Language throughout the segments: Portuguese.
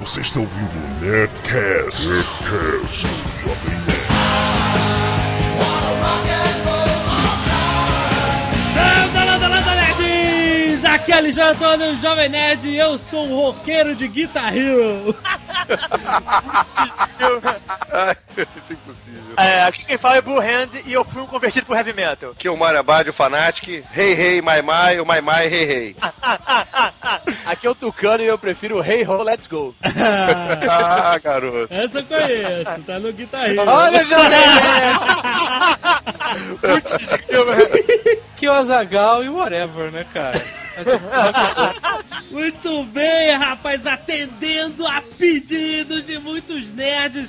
Você está ouvindo o Nerdcast. Nerdcast. Jovem Nerd. Landa, landa, landa, nerds! Aqui é Alexandre Antônio, Jovem Nerd, e eu sou o roqueiro de Guitar Hero. Ai, isso é impossível. É, aqui quem fala é Blue Hand e eu fui um convertido pro Heavy Metal. Aqui é o Mario Abad, o Fanatic. Hey, hey, my, my, o my, my, hey, hey. Aqui é o Tucano e eu prefiro Hey Ho, Let's Go. Ah, garoto. Essa eu conheço, tá no Guitar Hero. Olha, Jovem que o Azagal e whatever, né, cara? Muito bem, rapaz, atendendo a pedidos de muitos nerds,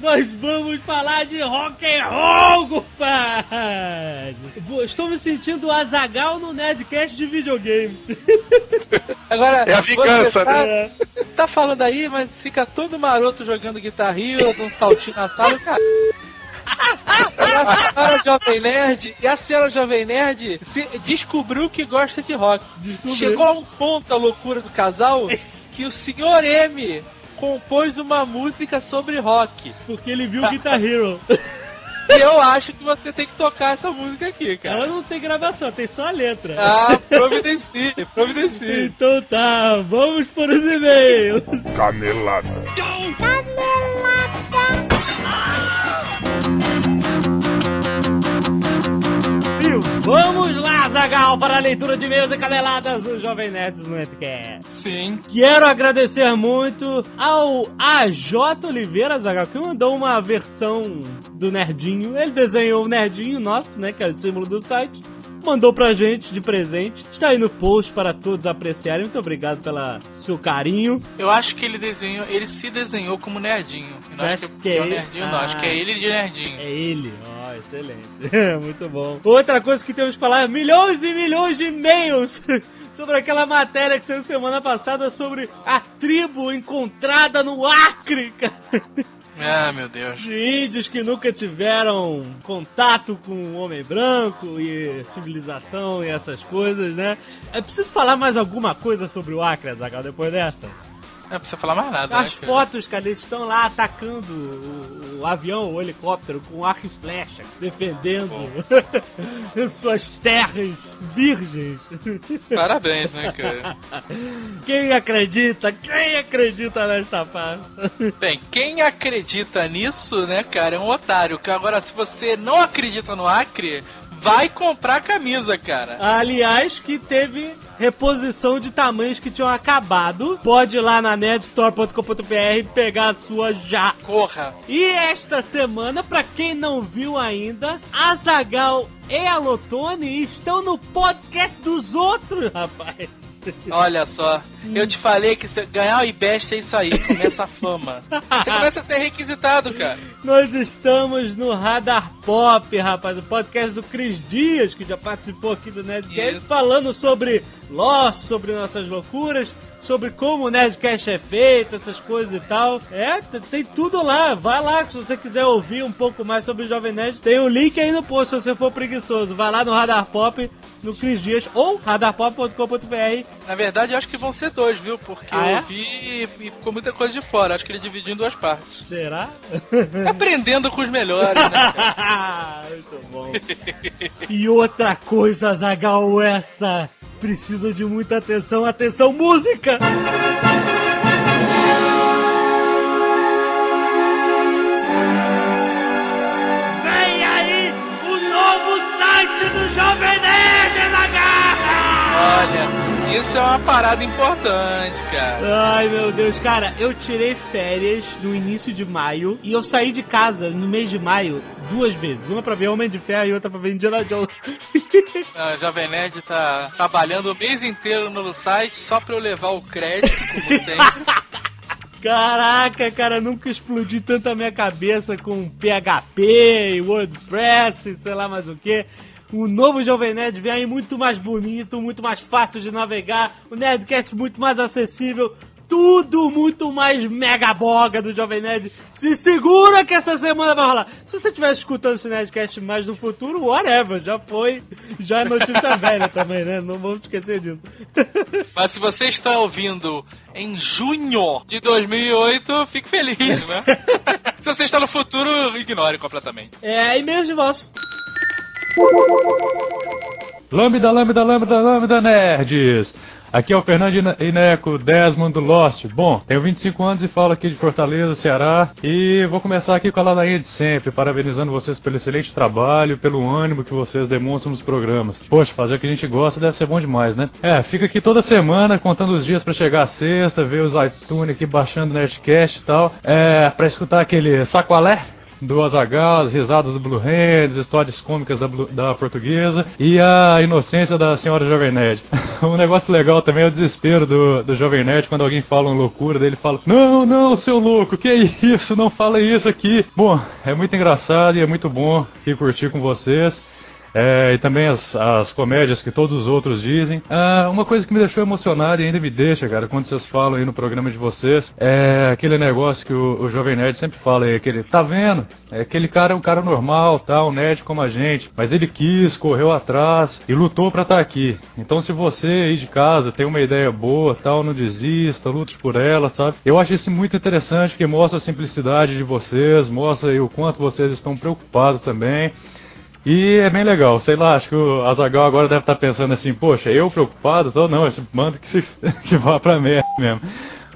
nós vamos falar de rock and roll, compadre! Vou- Estou me sentindo Azagal no Nerdcast de videogame. Agora, É a vingança, você tá, né? tá falando aí, mas fica todo maroto jogando Guitar Hero, dando um saltinho na sala, cara. E a senhora Jovem Nerd, e a senhora Jovem Nerd se- descobriu que gosta de rock. Descobriu. Chegou a um ponto a loucura do casal que o senhor M compôs uma música sobre rock. Porque ele viu Guitar Hero. E eu acho que você tem que tocar essa música aqui, Ela cara. não tem gravação, tem só a letra. Ah, providencie, providencie. Então tá, vamos para os e-mails. Canelada. E vamos lá, Zagal, para a leitura de e-mails e caneladas do Jovem Nerds no Nerdcast. Sim. Quero agradecer muito ao AJ Oliveira, Zagal, que mandou uma versão do Nerdinho. Ele desenhou o Nerdinho nosso, né, que é o símbolo do site. Mandou pra gente de presente. Está aí no post para todos apreciarem. Muito obrigado pelo seu carinho. Eu acho que ele desenhou, ele se desenhou como nerdinho. Não acho que, que é é o ele? nerdinho, não. Acho que Ah. é ele de nerdinho. É ele. Ó, excelente. Muito bom. Outra coisa que temos que falar: milhões e milhões de e-mails. Sobre aquela matéria que saiu semana passada sobre a tribo encontrada no Acre, cara. Ah, meu Deus. de índios que nunca tiveram contato com o homem branco e civilização e essas coisas, né? É preciso falar mais alguma coisa sobre o Acre, Azaghal, depois dessa? Não precisa falar mais nada. As né, fotos, cara, eles estão lá atacando o, o avião, o helicóptero com arco e flecha, defendendo suas terras virgens. Parabéns, né, cara? Quem acredita? Quem acredita nesta farsa? Bem, quem acredita nisso, né, cara, é um otário. Que Agora, se você não acredita no Acre, vai comprar camisa, cara. Aliás, que teve reposição de tamanhos que tinham acabado. Pode ir lá na netstore.com.br pegar a sua já. Corra. E esta semana, pra quem não viu ainda, Azagal e a Lotone estão no podcast dos outros, rapaz. Olha só, eu te falei que se ganhar o IBEST é isso aí, começa a fama. Você começa a ser requisitado, cara. Nós estamos no Radar Pop, rapaz, o podcast do Cris Dias, que já participou aqui do Nerdcast, Isso. falando sobre Lost, sobre nossas loucuras, sobre como o Nerdcast é feito, essas coisas e tal. É, tem tudo lá. Vai lá, se você quiser ouvir um pouco mais sobre o Jovem Nerd, tem o link aí no post, se você for preguiçoso. Vai lá no Radar Pop, no Cris Dias, ou radarpop.com.br. Na verdade, eu acho que vão ser dois, viu? Porque Ah, eu é? ouvi e e ficou muita coisa de fora. Acho que ele dividiu em duas partes. Será? Aprendendo com os melhores, né? Muito bom. E outra coisa, Zagal, essa precisa de muita atenção. Atenção, música! Vem aí o novo site do Jovem Nerd! Olha, isso é uma parada importante, cara. Ai meu Deus, cara, eu tirei férias no início de maio e eu saí de casa no mês de maio duas vezes. Uma pra ver Homem de Ferro e outra pra ver Indiana Jones. A Jovem Nerd tá trabalhando o mês inteiro no site só pra eu levar o crédito, como sempre. Caraca, cara, nunca explodi tanto a minha cabeça com PHP WordPress e sei lá mais o que. O novo Jovem Nerd vem aí muito mais bonito, muito mais fácil de navegar, o Nerdcast muito mais acessível, tudo muito mais mega boga do Jovem Nerd. Se segura que essa semana vai rolar. Se você estiver escutando esse Nerdcast mais no futuro, whatever, já foi. Já é notícia velha também, né? Não vamos esquecer disso. Mas se você está ouvindo em junho de 2008, fique feliz, né? se você está no futuro, ignore completamente. É, e-mails de voz. Lambda, lambda, lambda, lambda, nerds! Aqui é o Fernando Ineco, Desmond do Lost. Bom, tenho 25 anos e falo aqui de Fortaleza, Ceará. E vou começar aqui com a ladainha de sempre, parabenizando vocês pelo excelente trabalho, pelo ânimo que vocês demonstram nos programas. Poxa, fazer o que a gente gosta deve ser bom demais, né? É, fica aqui toda semana contando os dias para chegar a sexta, ver os iTunes aqui baixando Nerdcast e tal. É, pra escutar aquele sacoalé do Azaghal, as risadas do Blue Hands, histórias cômicas da, da portuguesa e a inocência da senhora Jovem Nerd. um negócio legal também é o desespero do, do Jovem Nerd quando alguém fala uma loucura, dele fala: Não, não, seu louco, que isso? Não fala isso aqui. Bom, é muito engraçado e é muito bom que curtir com vocês. É, e também as, as comédias que todos os outros dizem. Ah, uma coisa que me deixou emocionado e ainda me deixa, cara, quando vocês falam aí no programa de vocês, é aquele negócio que o, o Jovem Nerd sempre fala aí, aquele, tá vendo? É aquele cara é um cara normal, tá, um nerd como a gente, mas ele quis, correu atrás e lutou para estar tá aqui. Então se você aí de casa tem uma ideia boa, tal, não desista, lute por ela, sabe? Eu acho isso muito interessante, que mostra a simplicidade de vocês, mostra aí o quanto vocês estão preocupados também. E é bem legal, sei lá, acho que o Azagal agora deve estar pensando assim, poxa, eu preocupado? Tô, não, esse manda que, se, que vá pra merda mesmo.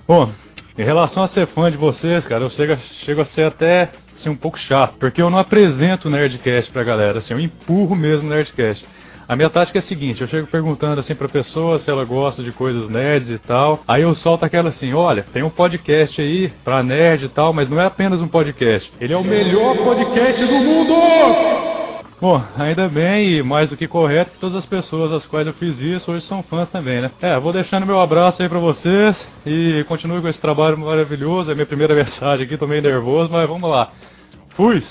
Bom, em relação a ser fã de vocês, cara, eu chego, chego a ser até assim, um pouco chato, porque eu não apresento o Nerdcast pra galera, assim, eu empurro mesmo o Nerdcast. A minha tática é a seguinte, eu chego perguntando assim pra pessoa se ela gosta de coisas nerds e tal. Aí eu solto aquela assim, olha, tem um podcast aí pra nerd e tal, mas não é apenas um podcast. Ele é o melhor podcast do mundo! Bom, ainda bem e mais do que correto que todas as pessoas às quais eu fiz isso hoje são fãs também, né? É, vou deixando meu abraço aí pra vocês e continue com esse trabalho maravilhoso. É minha primeira mensagem aqui, tô meio nervoso, mas vamos lá. Fui!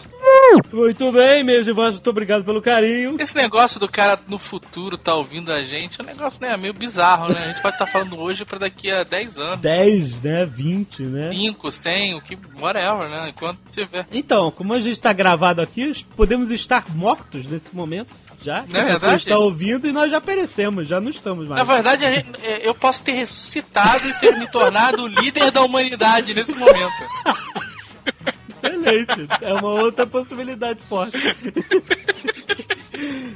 Muito bem, meus irmãos, muito obrigado pelo carinho. Esse negócio do cara no futuro tá ouvindo a gente é um negócio né, meio bizarro, né? A gente pode estar tá falando hoje pra daqui a 10 anos. 10, né? 20, né? 5, 100, o que, whatever, né? Enquanto tiver. Então, como a gente está gravado aqui, podemos estar mortos nesse momento já. Não é pessoa está ouvindo e nós já perecemos, já não estamos mais. Na verdade, gente, é, eu posso ter ressuscitado e ter me tornado o líder da humanidade nesse momento. Excelente. É uma outra possibilidade forte.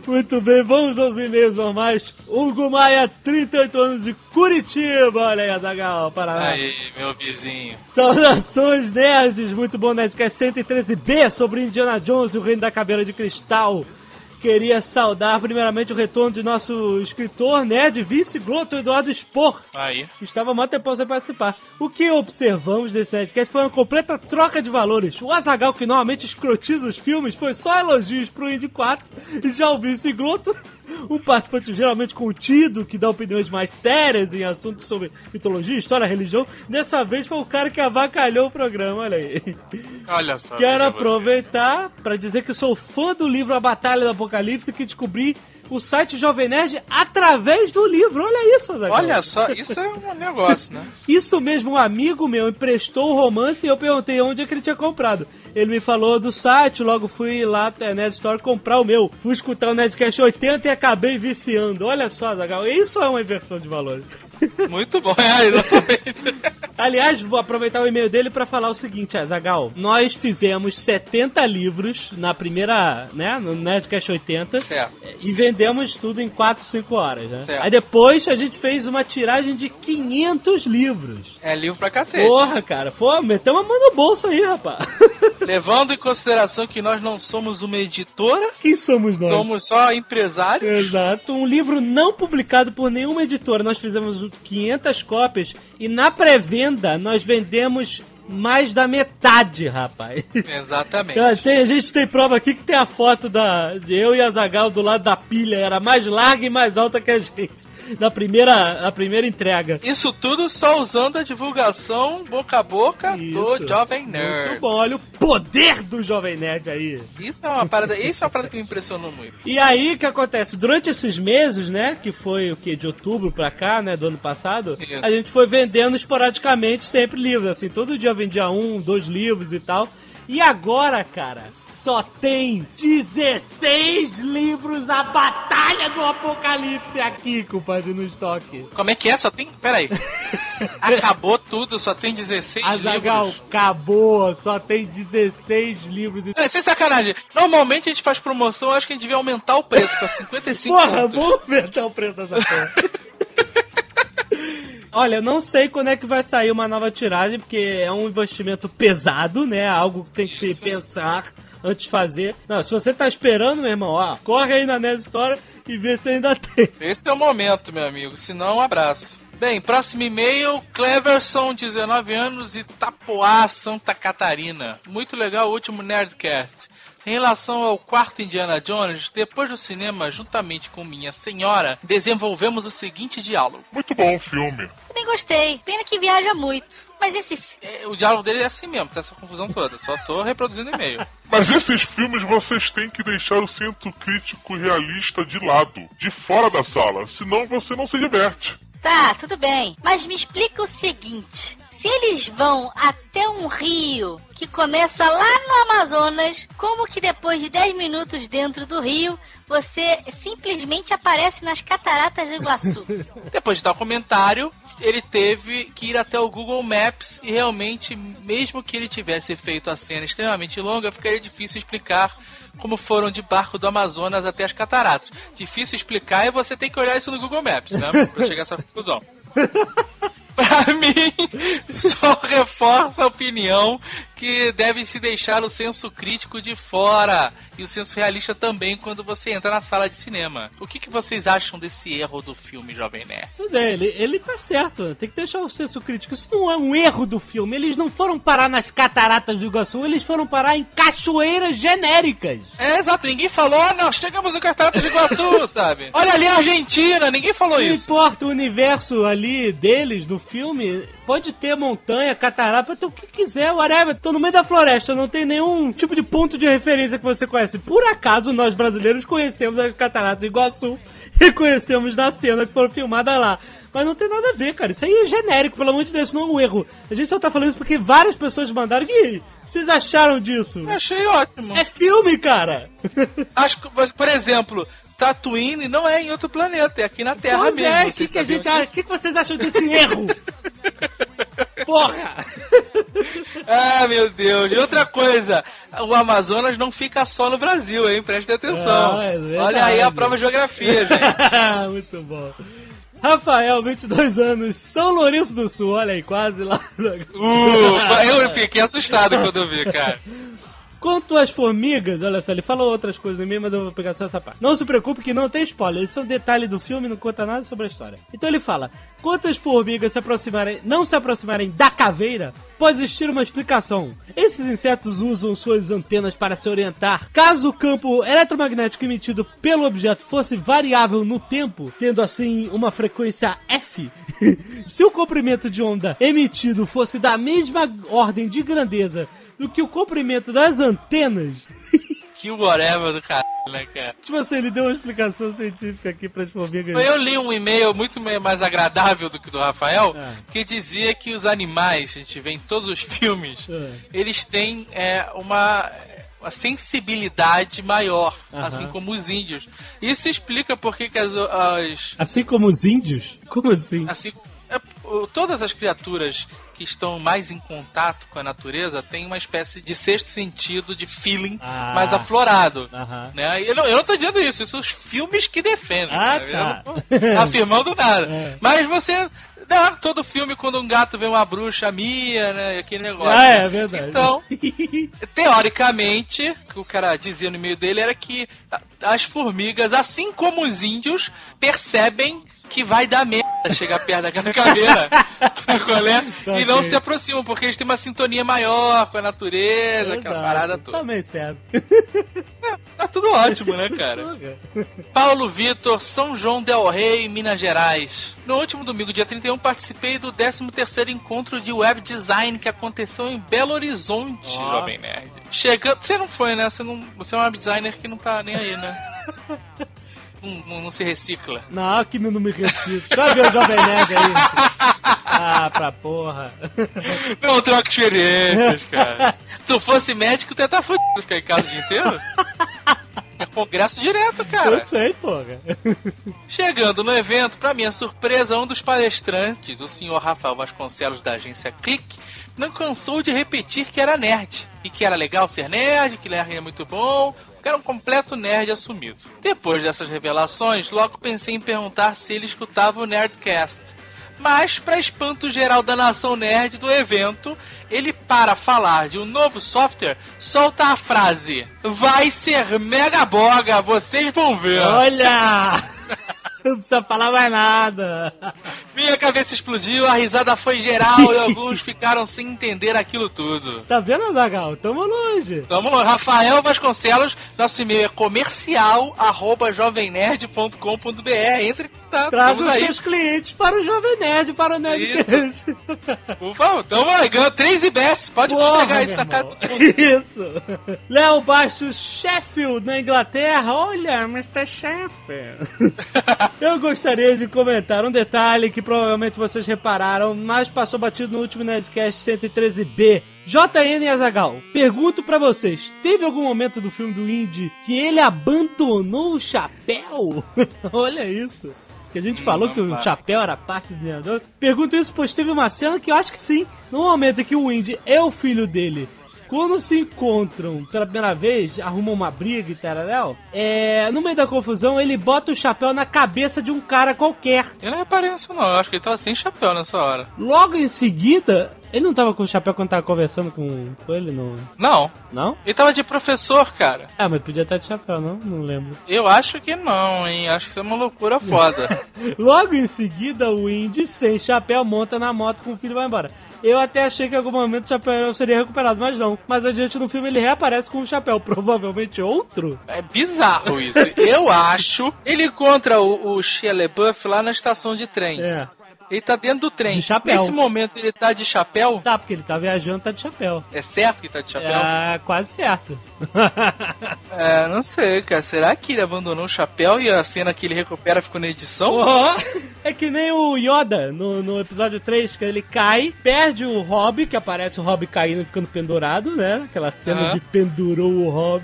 Muito bem, vamos aos e-mails normais. Hugo Maia, 38 anos de Curitiba. Olha aí, Azagal, Paraná. Aí, meu vizinho. Saudações, nerds. Muito bom, Nerdcast 113B sobre Indiana Jones e o Reino da Caveira de Cristal queria saudar primeiramente o retorno de nosso escritor, nerd, vice-gloto Eduardo Spor. Aí. Que estava muito tempo sem participar. O que observamos desse Nerdcast foi uma completa troca de valores. O Azagal, que normalmente escrotiza os filmes, foi só elogios pro Indy 4. E já o vice-gloto um participante geralmente contido, que dá opiniões mais sérias em assuntos sobre mitologia, história, religião. Dessa vez foi o cara que avacalhou o programa, olha aí. Olha só. Quero aproveitar para dizer que sou fã do livro A Batalha do Apocalipse, que descobri o site Jovem Nerd através do livro. Olha isso, Zagal. Olha só, isso é um negócio, né? isso mesmo, um amigo meu emprestou o romance e eu perguntei onde é que ele tinha comprado. Ele me falou do site, logo fui lá até Nerd Store comprar o meu. Fui escutar o Nerdcast 80 e acabei viciando. Olha só, Zagal, isso é uma inversão de valores. Muito bom, é, exatamente. Aliás, vou aproveitar o e-mail dele para falar o seguinte, Zagal. Nós fizemos 70 livros na primeira, né, no Nerdcast 80. Certo. E vendemos tudo em 4, 5 horas, né? Certo. Aí depois a gente fez uma tiragem de 500 livros. É livro pra cacete. Porra, cara. Pô, meteu uma mão no bolso aí, rapaz. Levando em consideração que nós não somos uma editora. Quem somos nós? Somos só empresários. Exato. Um livro não publicado por nenhuma editora. Nós fizemos 500 cópias e na pré-venda nós vendemos mais da metade, rapaz. Exatamente. Tem, a gente tem prova aqui que tem a foto da, de eu e a Zagal do lado da pilha, era mais larga e mais alta que a gente. na primeira, na primeira entrega. Isso tudo só usando a divulgação boca a boca Isso. do Jovem Nerd. Muito bom, olha o poder do Jovem Nerd aí. Isso é uma parada, isso é uma parada que me impressionou muito. E aí, o que acontece? Durante esses meses, né, que foi o que, de outubro pra cá, né, do ano passado, Isso. a gente foi vendendo esporadicamente sempre livros, assim, todo dia vendia um, dois livros e tal. E agora, cara, só tem 16 livros A Batalha do Apocalipse aqui, compadre, no estoque. Como é que é? Só tem. Peraí. Acabou tudo, só tem 16 Azagal, livros. acabou, só tem 16 livros Não, sem sacanagem. Normalmente a gente faz promoção, eu acho que a gente devia aumentar o preço pra 55 Porra, contos. vamos aumentar o preço dessa porra. Olha, eu não sei quando é que vai sair uma nova tiragem, porque é um investimento pesado, né? Algo que tem que se Isso. pensar antes de fazer. Não, se você tá esperando, meu irmão, ó, corre aí na Nerd Store e vê se ainda tem. Esse é o momento, meu amigo. Se não, um abraço. Bem, próximo e-mail, Cleverson, 19 anos, Itapoá, Santa Catarina. Muito legal o último Nerdcast. Em relação ao quarto Indiana Jones, depois do cinema, juntamente com minha senhora, desenvolvemos o seguinte diálogo. Muito bom o filme. Também gostei. Pena que viaja muito. Mas esse É, O diálogo dele é assim mesmo, tá essa confusão toda. Só tô reproduzindo e-mail. Mas esses filmes vocês têm que deixar o centro crítico realista de lado, de fora da sala, senão você não se diverte. Tá, tudo bem. Mas me explica o seguinte: se eles vão até um rio que começa lá no Amazonas, como que depois de 10 minutos dentro do rio, você simplesmente aparece nas cataratas do Iguaçu? Depois de tal comentário, ele teve que ir até o Google Maps e realmente, mesmo que ele tivesse feito a cena extremamente longa, ficaria difícil explicar como foram de barco do Amazonas até as cataratas. Difícil explicar e você tem que olhar isso no Google Maps, né? Pra chegar a essa conclusão. Pra mim, só reforça a opinião que deve se deixar o senso crítico de fora e o senso realista também quando você entra na sala de cinema. O que, que vocês acham desse erro do filme Jovem Nerd? Pois é, ele, ele tá certo. Tem que deixar o senso crítico. Isso não é um erro do filme. Eles não foram parar nas cataratas do Iguaçu, eles foram parar em cachoeiras genéricas. É, exato. Ninguém falou, "Ah, nós chegamos no Cataratas de Iguaçu, sabe? Olha ali a Argentina, ninguém falou Não isso. importa o universo ali deles, do filme, pode ter montanha, catarata, pode ter o que quiser, whatever. Tô no meio da floresta, não tem nenhum tipo de ponto de referência que você conhece. Por acaso, nós brasileiros conhecemos as cataratas do Iguaçu e conhecemos na cena que foram filmadas lá. Mas não tem nada a ver, cara. Isso aí é genérico, pelo amor de Deus, isso não é um erro. A gente só tá falando isso porque várias pessoas mandaram. E aí, vocês acharam disso? Achei ótimo. É filme, cara! Acho que, por exemplo, Tatooine não é em outro planeta, é aqui na Terra Pois mesmo. é, o que, Vocês que a gente acha? O que, que vocês acham desse erro? Porra! Ah, meu Deus. E outra coisa, o Amazonas não fica só no Brasil, hein? Presta atenção. Ah, é. Olha aí a prova de geografia, gente. Muito bom. Rafael, 22 anos, São Lourenço do Sul, olha aí, quase lá. Uh, eu fiquei assustado quando eu vi, cara. Quanto às formigas, olha só, ele falou outras coisas no meio, mas eu vou pegar só essa parte. Não se preocupe que não tem spoiler, isso é um detalhe do filme, não conta nada sobre a história. Então ele fala: quanto as formigas se aproximarem, não se aproximarem da caveira, pode existir uma explicação. Esses insetos usam suas antenas para se orientar. Caso o campo eletromagnético emitido pelo objeto fosse variável no tempo, tendo assim uma frequência F, se o comprimento de onda emitido fosse da mesma ordem de grandeza do que o comprimento das antenas. Que whatever do caralho, né, cara? Tipo assim, ele deu uma explicação científica aqui para as formigas. Eu li um e-mail muito mais agradável do que o do Rafael, É. que dizia que os animais, a gente vê em todos os filmes, É. eles têm é, uma, uma sensibilidade maior, assim como os índios. Isso explica por que as, as Assim como os índios? Como assim? assim, o- todas as criaturas que estão mais em contato com a natureza têm uma espécie de sexto sentido, de feeling Ah. mais aflorado. Aham. Né? E Eu, não, eu não tô dizendo isso, isso são os filmes que defendem. Ah, né? tá. Eu não tô afirmando nada. É. Mas você. Não, todo filme, quando um gato vê uma bruxa mia, né? Aquele negócio. Ah, é verdade. Então, teoricamente, o que o cara dizia no meio dele era que as formigas, assim como os índios, percebem que vai dar merda chegar perto daquela caveira. É? E não se aproximam, porque eles têm uma sintonia maior com a natureza, aquela Exato. parada toda. Também certo. tá tudo ótimo, né, cara? Paulo Vitor, São João Del Rey, Minas Gerais. No último domingo, dia 31, participei do 13º encontro de web design que aconteceu em Belo Horizonte, Ó. Jovem Nerd. Chegando... Você não foi, né? Você, não... Você é um web designer que não tá nem aí, né? não, não- não se recicla. Não, que não me. Só ver o Jovem Nerd aí. Ah, pra porra. Não troca experiências, cara. Se tu fosse médico, tu ia estar fudido ficar em casa o dia inteiro. É congresso direto, cara. Eu sei, porra. Chegando no evento, pra minha surpresa, um dos palestrantes, o senhor Rafael Vasconcelos da agência Click, não cansou de repetir que era nerd. E que era legal ser nerd, que nerd é muito bom, que era um completo nerd assumido. Depois dessas revelações, logo pensei em perguntar se ele escutava o Nerdcast. Mas, para espanto geral da nação nerd do evento, ele, para falar de um novo software, solta a frase: Vai ser mega boga, vocês vão ver. Olha! Não precisa falar mais nada. Minha cabeça explodiu, a risada foi geral e alguns ficaram sem entender aquilo tudo. Tá vendo, Zagal? Tamo longe. Vamos lá, Rafael Vasconcelos, nosso e-mail é comercial arroba jovemnerd.com.br. Entre contato, Traga os aí. seus clientes para o Jovem Nerd, para o Nerdcast. Por favor, tamo aí, ganhou 3 IBS, pode Porra, pegar isso na cara. Isso. Léo Bastos, Sheffield, na Inglaterra. Olha, Mr. Sheffield. Eu gostaria de comentar um detalhe que provavelmente vocês repararam, mas passou batido no último Nerdcast 113B. JN Azagal, pergunto pra vocês: teve algum momento do filme do Indy que ele abandonou o chapéu? Olha isso. Que a gente falou que o chapéu era parte do. Pergunto isso, pois teve uma cena que eu acho que sim. No momento em que o Indy é o filho dele quando se encontram pela primeira vez, arrumam uma briga e tal, é, no meio da confusão, ele bota o chapéu na cabeça de um cara qualquer. Eu não reparei nisso não, eu acho que ele tava sem chapéu nessa hora. Logo em seguida, ele não tava com o chapéu quando tava conversando com, com ele, não? Não, Não? ele tava de professor, cara. Ah, mas podia estar de chapéu, não? Não lembro. Eu acho que não, hein? Acho que isso é uma loucura foda. Logo em seguida, o Indy, sem chapéu, monta na moto com o filho e vai embora. Eu até achei que em algum momento o chapéu seria recuperado, mas não. Mas adiante no filme ele reaparece com um chapéu, provavelmente outro. É bizarro isso. Eu acho. Ele encontra o, o Shia LaBeouf lá na estação de trem. É. Ele tá dentro do trem. De chapéu. Nesse momento ele tá de chapéu. Tá, porque ele tá viajando, tá de chapéu. É certo que tá de chapéu? É, quase certo. É, não sei, cara. Será que ele abandonou o chapéu e a cena que ele recupera ficou na edição? Ó, é que nem o Yoda no, no episódio 3, que ele cai, perde o Rob, que aparece o Rob caindo e ficando pendurado, né? Aquela cena de pendurou o Rob.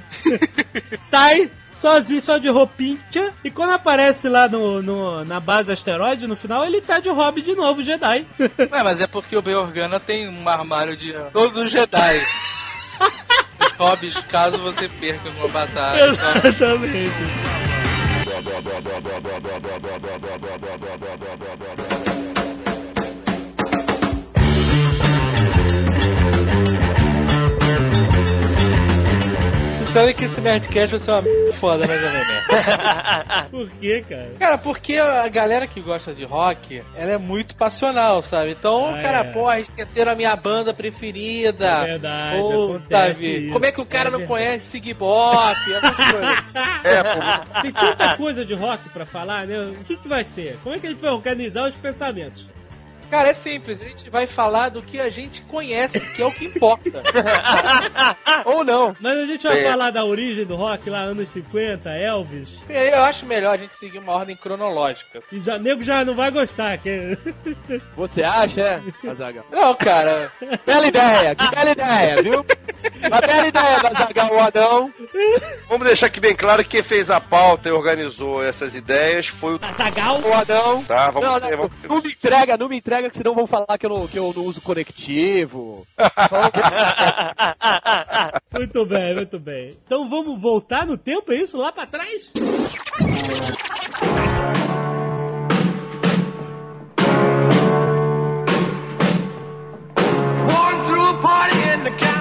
Sai sozinho, só de roupinha, e quando aparece lá no, no- na base asteroide, no final, ele tá de Rob de novo, Jedi. Ué, mas é porque o Ben Organa tem um armário de todos os Jedi. os hobbies, caso você perca uma batalha. Exatamente. Você sabe que esse Nerdcast vai ser uma foda, né, Jovem Nerd? Por que, cara? Cara, porque a galera que gosta de rock, ela é muito passional, sabe? Então, Ah, cara, é. porra, esqueceram a minha banda preferida. É verdade, Ou, acontece sabe? isso. Como é que o cara É não conhece Sig Bop? É, pô, Tem tanta coisa de rock pra falar, né? O que, que vai ser? Como é que a gente vai organizar os pensamentos? Cara, é simples. A gente vai falar do que a gente conhece, que é o que importa. Ou não. Mas a gente vai É. falar da origem do rock lá, anos 50, Elvis. Eu acho melhor a gente seguir uma ordem cronológica. E já, nego já não vai gostar. Que... Você acha, é? Azaghal? Não, cara. Bela ideia, que bela ideia, viu? Uma bela ideia da Zagal o Adão. vamos deixar aqui bem claro que quem fez a pauta e organizou essas ideias foi o. Azagal? O Adão. Tá, vamos Não, ser. não, Vamos... não me entrega, não me entrega, que senão vão falar que eu não, que eu não uso conectivo. Muito bem, muito bem. Então vamos voltar no tempo, é isso? Lá pra trás?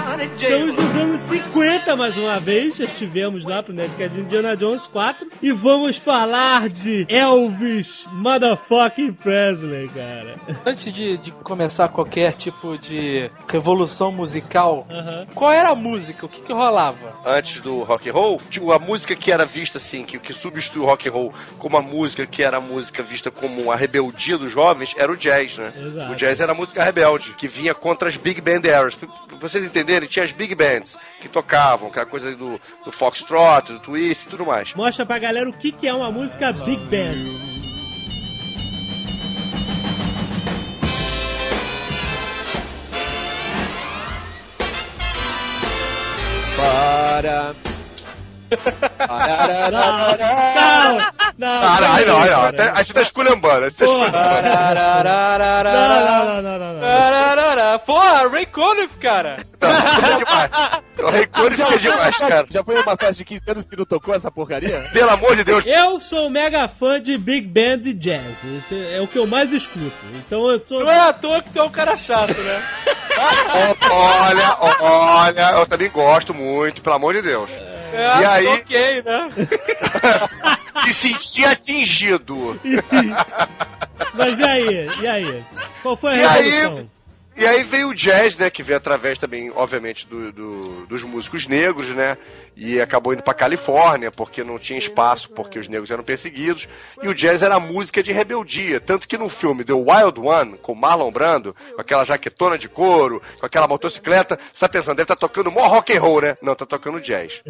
Estamos nos anos 50 mais uma vez. Estivemos lá pro Nerdcast de Indiana Jones 4 e vamos falar de Elvis Motherfucking Presley, cara. Antes de, de começar qualquer tipo de revolução musical, Aham. qual era a música? O que que rolava? Antes do rock and roll, tipo, a música que era vista assim, que, que substituiu o rock and roll como a música que era a música vista como a rebeldia dos jovens, era o jazz, né? Exato. O jazz era a música rebelde, que vinha contra as big band eras. Pra vocês entenderem, tinha as big bands que tocavam, aquela coisa do, do foxtrot, do twist e tudo mais. Mostra pra galera o que, que é uma música Big Band. Para. Parararara. Não, não, Caralho, não, peraí, não, aí você tá esculhambando, aí você tá esculhambando. Não, não, não, não, não. Arararara. Porra, Ray Conniff, cara! Não, demais. O Raycone fica demais, cara. Já foi uma festa de 15 anos que não tocou essa porcaria? Pelo amor de Deus. Eu sou mega fã de Big Band e Jazz. Esse é o que eu mais escuto. Então eu sou. Não é à toa que tu é um cara chato, né? Olha, olha, eu também gosto muito, pelo amor de Deus. É, E aí? ok, né? Me senti atingido. Mas e aí? E aí? Qual foi a E aí? E aí veio o jazz, né? Que veio através também, obviamente, do, do- dos músicos negros, né? E acabou indo pra Califórnia, porque não tinha espaço, porque os negros eram perseguidos. E o jazz era música de rebeldia. Tanto que no filme The Wild One, com Marlon Brando, com aquela jaquetona de couro, com aquela motocicleta, você tá pensando, deve estar tocando mó rock and roll, né? Não, tá tocando jazz.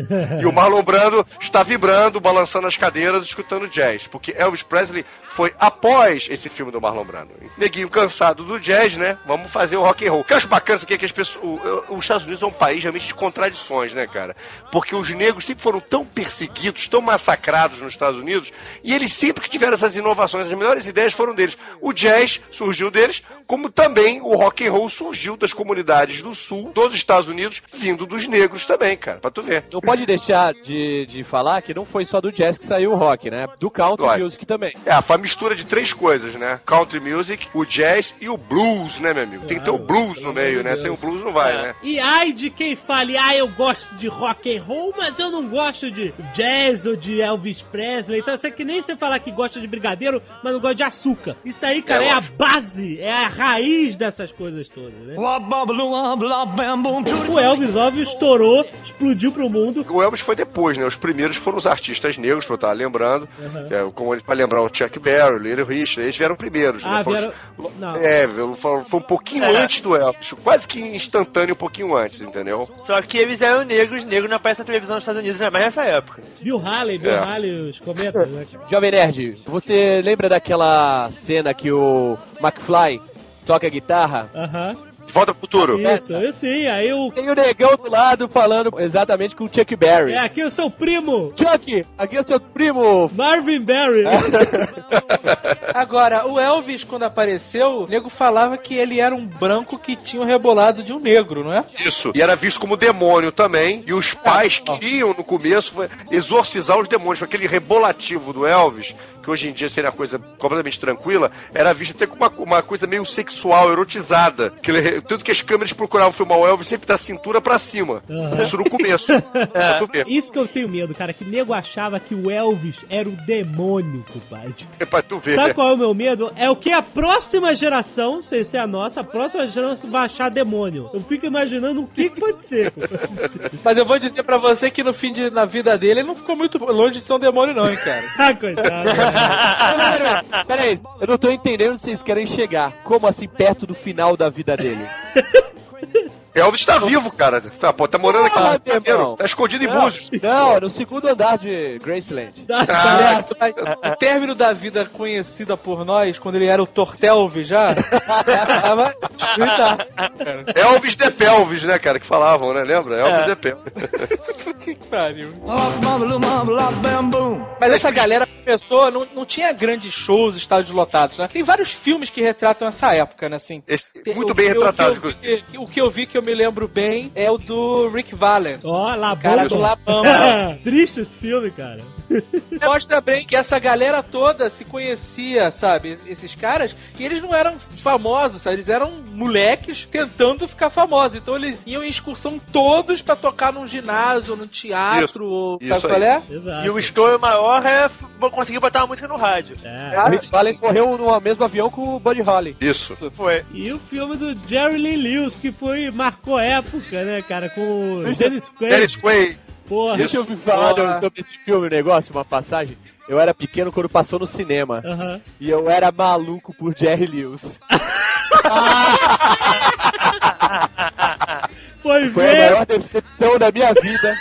E o Marlon Brando está vibrando, balançando as cadeiras, escutando jazz. Porque Elvis Presley foi após esse filme do Marlon Brando. Neguinho cansado do jazz, né? Vamos fazer o rock and roll. O que eu acho bacana aqui é que as pessoas. os Estados Unidos é um país realmente de contradições, né, cara? Porque os negros sempre foram tão perseguidos, tão massacrados nos Estados Unidos, e eles sempre que tiveram essas inovações, as melhores ideias foram deles. O jazz surgiu deles, como também o rock and roll surgiu das comunidades do sul dos Estados Unidos, vindo dos negros também, cara, pra tu ver. Não pode deixar de, de falar que não foi só do jazz que saiu o rock, né? Do country Vai. music também. É, foi a mistura de três coisas, né? Country music, o jazz e o blues, né, meu amigo? Tem que ter o blues no meio, né? Sem o blues não vai, né? E ai de quem fale, ah, eu gosto de rock and roll, mas eu não gosto de jazz ou de Elvis Presley. Então isso é que nem você falar que gosta de brigadeiro, mas não gosta de açúcar. Isso aí, cara, É é, a base, é a raiz dessas coisas todas, né? O Elvis, óbvio, estourou, explodiu pro mundo. O Elvis foi depois, né? Os primeiros foram os artistas negros, que eu tava lembrando. É, como ele- pra lembrar o Chuck Berry, o Little Richard, eles vieram primeiros, Ah, né? Vieram- não. É, foi, foi um pouquinho antes do Elvis. Quase que instantâneo, um pouquinho antes, entendeu? Só que eles eram negros, negro não aparece na televisão nos Estados Unidos, né? Mas nessa época. Bill Haley, Bill É. Haley, os cometas, né? Jovem Nerd, você lembra daquela cena que o McFly toca guitarra? Aham. De volta pro futuro. Isso, eu sim. Aí o. Tem o negão do lado falando exatamente com o Chuck Berry. É aqui o seu primo, Chuck, aqui é o seu primo. Marvin Berry. Agora, o Elvis, quando apareceu, o nego falava que ele era um branco que tinha o rebolado de um negro, não é? Isso. E era visto como demônio também. E os pais queriam, no começo, exorcizar os demônios. Aquele rebolativo do Elvis, que hoje em dia seria uma coisa completamente tranquila, era visto até como uma, uma coisa meio sexual, erotizada. Que ele- tanto que as câmeras procuravam filmar o Elvis sempre da cintura pra cima. Aham. Isso no começo. ver. Isso que eu tenho medo, cara, que nego achava que o Elvis era o demônio, compadre. É pra tu ver. Sabe qual é o meu medo? É o que a próxima geração, sem ser a nossa, a próxima geração vai achar demônio. Eu fico imaginando o que, que pode ser. Mas eu vou dizer pra você que no fim de, na vida dele, ele não ficou muito longe de ser um demônio, não, hein, cara. ah, coitado. Pera aí, eu não tô entendendo onde vocês querem chegar. Como assim, perto do final da vida dele? Elvis tá vivo, cara. Tá, pô, tá morando aqui Ah, no Rio Janeiro. irmão. Tá escondido em Búzios. não, é no segundo andar de Graceland. Ah, O término da vida conhecida por nós, quando ele era o Tortelvis já, tava. Elvis de Pelvis, né, cara, que falavam, né? Lembra? Elvis de Pelvis. que pariu. Mas essa galera começou, não, não tinha grandes shows, estádios lotados, né? Tem vários filmes que retratam essa época, né, assim. Esse- muito o bem retratado, o que eu inclusive. vi- que que eu me lembro bem é o do Rick Valens. Ó, lá Cara do Labamba. Triste esse filme, cara. Mostra bem que essa galera toda se conhecia, sabe? Esses caras, e eles não eram famosos, sabe? Eles eram moleques tentando ficar famosos. Então eles iam em excursão todos pra tocar num ginásio, num teatro, Isso, ou isso sabe aí. qual é? Exato. E o estouro maior é conseguir botar uma música no rádio. É. O Rick Valens morreu no mesmo avião com o Buddy Holly. Isso. Foi. E o filme do Jerry Lee Lewis, que foi, marcou época, né, cara, com o Dennis Quaid. Dennis Quaid. Porra. Deixa eu falar Porra. sobre esse filme, um negócio, uma passagem. Eu era pequeno quando passou no cinema. E eu era maluco por Jerry Lewis. Foi Foi a maior decepção da minha vida.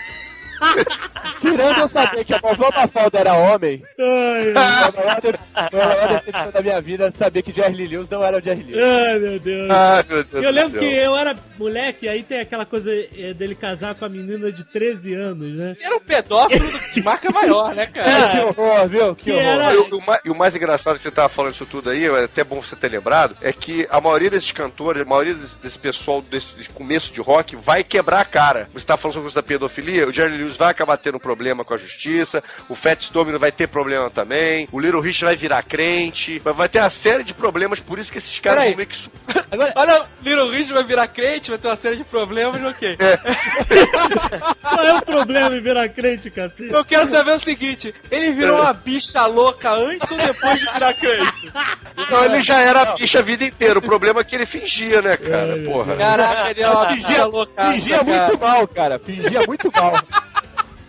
Tirando eu saber que a vovó Mafalda era homem, foi a maior, a decepção da minha vida saber que Jerry Lewis não era o Jerry Lewis. ai, meu Deus. Ai, meu Deus Eu lembro céu. que eu era moleque, aí tem aquela coisa eh, dele casar com a menina de 13 anos, né? Era um pedófilo de marca maior, né, cara? É, que horror, viu? Que Que horror. era- E o, e o mais engraçado que você tava falando isso tudo aí, é até bom você ter lembrado, é que a maioria desses cantores, a maioria desse, desse pessoal desse, desse começo de rock vai quebrar a cara. Você tá falando sobre isso da pedofilia, o Jerry Lewis vai acabar tendo problema com a justiça, o Fats Domino vai ter problema também, o Little Rich vai virar crente, vai, ter uma série de problemas, por isso que esses caras Peraí. vão meio que... su- Agora, olha, Little Rich vai virar crente, vai ter uma série de problemas, ok. Qual é o problema em virar crente, cacete? Eu quero saber o seguinte, ele virou uma bicha louca antes ou depois de virar crente? Então ele já era bicha a vida inteira, o problema é que ele fingia, né, cara? Ai, Porra. Caraca, ele é uma bicha louca. Fingia muito mal, cara. Fingia muito mal.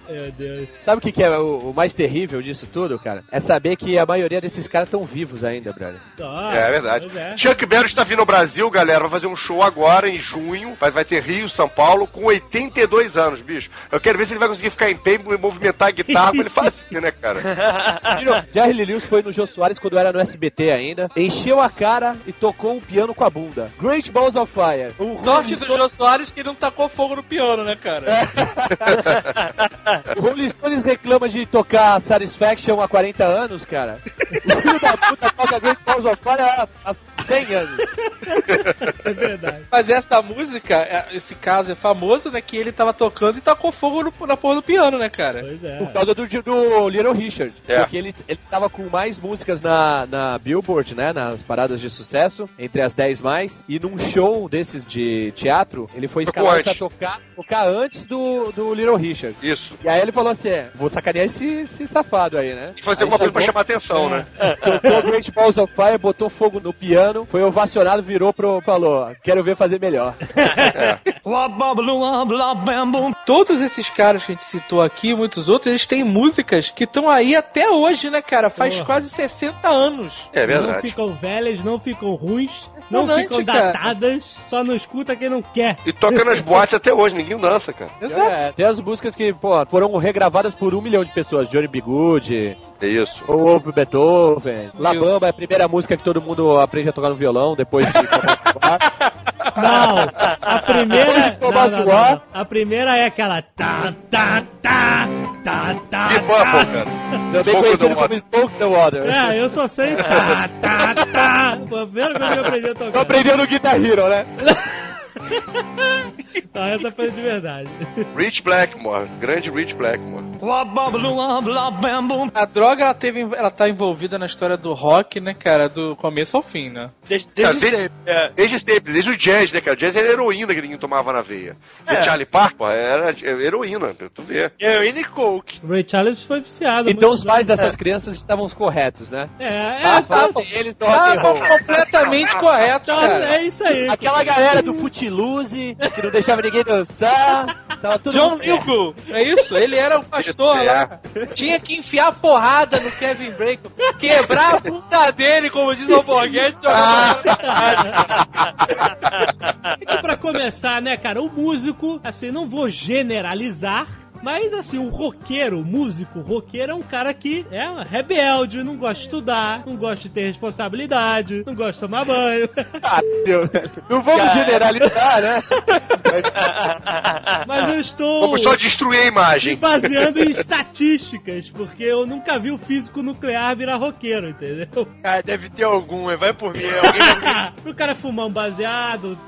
Meu Deus. Sabe o que, que é o, o mais terrível disso tudo, cara? É saber que a maioria desses caras estão vivos ainda, brother. Ah, É, é verdade. é. Chuck Berry está vindo ao Brasil, galera. Vai fazer um show agora em junho. Vai, vai ter Rio, São Paulo, com 82 anos, bicho. Eu quero ver se ele vai conseguir ficar em pé e movimentar a guitarra como ele fazia, né, cara? Jerry Lee Lewis foi no Jô Soares quando era no SBT ainda, encheu a cara e tocou o piano com a bunda. Great Balls of Fire. O Sorte do Jô Soares que ele não tacou fogo no piano, né, cara? O Rolling Stones reclama de tocar Satisfaction há 40 anos, cara. O filho da puta toca Great Balls of Fire há, há 100 anos. É verdade. Mas essa música, é- esse caso é famoso, né? Que ele tava tocando e tacou fogo no- na porra do piano, né, cara? Pois é. Por causa do, do Little Richard. É. Porque ele, ele tava com mais músicas na, na Billboard, né? Nas paradas de sucesso, entre as 10 mais. E num show desses de teatro, ele foi escalado pra tocar, tocar antes do, do Little Richard. Isso. E aí ele falou assim: é, vou sacanear esse, esse safado aí, né? E fazer Aí alguma coisa pra chamar atenção, né? Tocou Great Balls of Fire, botou fogo no piano, foi ovacionado, virou pro. falou: quero ver fazer melhor. Todos esses caras que a gente citou aqui, e muitos outros, eles têm músicas que estão aí até hoje, né, cara? Faz Porra. quase 60 anos. É Não verdade. ficam velhas, não ficam ruins, não Impressionante, ficam cara. datadas, só não escuta quem não quer. E toca nas boates até hoje, ninguém dança, cara. Exato. É, tem as músicas que, pô, foram regravadas por um milhão de pessoas. Johnny B. É isso. ou Ouve Beethoven. La Bamba é a primeira música que todo mundo aprende a tocar no violão depois de Não, a primeira. Não, não, não, não. A primeira é aquela. Tá, tá, tá, tá, tá. Que tá. bumble, cara. Também Smoke conhecido the como. Smoke the Water. É, eu só sei. Tá, tá, tá. Foi a primeira coisa que eu aprendi a Tô tocar. aprendendo no Guitar Hero, né? Não, essa foi de verdade. Rich Blackmore. Grande Rich Blackmore. A droga, ela, teve, ela tá envolvida na história do rock, né, cara? Do começo ao fim, né? Desde, desde desde, sempre. É. desde sempre, desde o jazz, né, cara? O jazz era heroína que ninguém tomava na veia. É. Charlie Parker, era heroína, pra tu vê. Heroína e coke. Ray Charles foi viciado. Então os pais anos. dessas crianças estavam corretos, né? É, é, Ah, tá, tá, rock and Tá roll. completamente correto, tá, cara. é isso aí. Aquela galera do Footloose, que não deixava ninguém dançar, tava tudo John. Newcomb, é isso? Ele era o pastor Isso, é. lá. Tinha que enfiar porrada no Kevin Bacon, quebrar a bunda dele, como diz o Alborguete. E pra começar, né, cara, o músico, assim, não vou generalizar, Mas assim, o roqueiro, o músico roqueiro é um cara que é rebelde, não gosta de estudar, não gosta de ter responsabilidade, não gosta de tomar banho. Não vamos generalizar, né? Mas eu estou Vamos só destruir a me imagem. baseando em estatísticas, porque eu nunca vi o físico nuclear virar roqueiro, entendeu? Cara, deve ter algum, vai por mim. Alguém o cara fumar um baseado,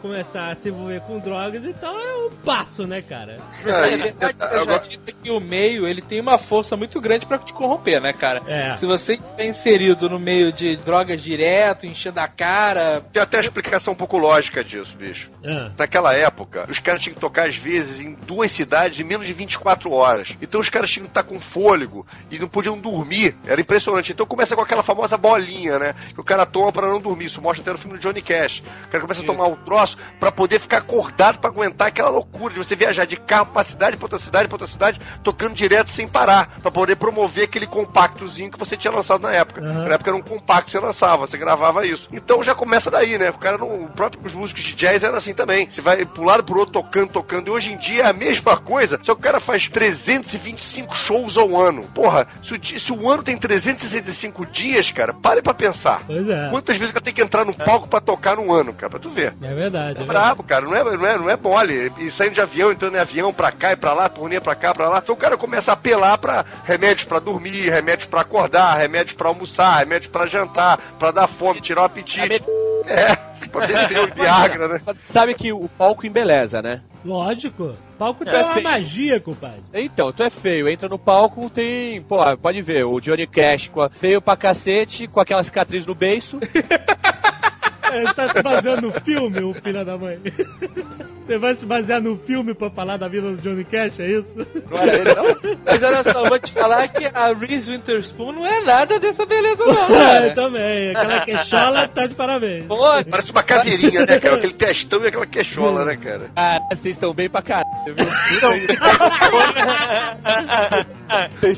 começar a se envolver com drogas e tal, é um passo, né, cara? É verdade, eu já disse que o meio ele tem uma força muito grande pra te corromper, né, cara? É. Se você estiver inserido no meio de drogas direto, enchendo a cara. Tem até uma explicação um pouco lógica disso, bicho. Ah. Naquela época, os caras tinham que tocar às vezes em duas cidades em menos de 24 horas. Então os caras tinham que estar com fôlego e não podiam dormir. Era impressionante. Então começa com aquela famosa bolinha, né? Que o cara toma pra não dormir. Isso mostra até no filme do Johnny Cash. O cara começa a tomar um troço pra poder ficar acordado pra aguentar aquela loucura de você viajar de carro pra cidade, pra outra cidade, pra outra cidade, tocando direto sem parar. Pra poder promover aquele compactozinho que você tinha lançado na época. Uhum. Na época era um compacto que você lançava, você gravava isso. Então já começa daí, né? O cara não. O próprio os músicos de jazz era assim também. Você vai pro lado pro outro tocando, tocando. E hoje em dia é a mesma coisa, só que o cara faz 325 shows ao ano. Porra, se o, se o ano tem 365 dias, cara, pare pra pensar. Pois é. Quantas vezes o cara tem que entrar num palco pra tocar num ano, cara? Pra tu ver. É verdade. É é brabo, cara, não é, não, é, não é mole. E saindo de avião, entrando em avião pra cá e pra lá, turnê pra cá, pra lá. Então o cara começa a apelar pra remédios pra dormir, remédios pra acordar, remédios pra almoçar, remédios pra jantar, pra dar fome, tirar o apetite. É, pra beber o Viagra, né? Sabe que o palco embeleza, né? Lógico. Palco tem É uma feio. magia, compadre. Então, tu é feio, entra no palco, tem. Pô, pode ver, o Johnny Cash com a- feio pra cacete, com aquela cicatriz no beiço. Ele tá se baseando no filme, o filho da mãe. Você vai se basear no filme pra falar da vida do Johnny Cash, é isso? Não era ele, não? Mas olha só, vou te falar que a Reese Witherspoon não é nada dessa beleza, não, É, cara. também. Aquela queixola tá de parabéns. Pô, Parece uma caveirinha, né, cara? Aquele testão e aquela queixola, né, cara? Ah, vocês estão bem pra caralho, viu?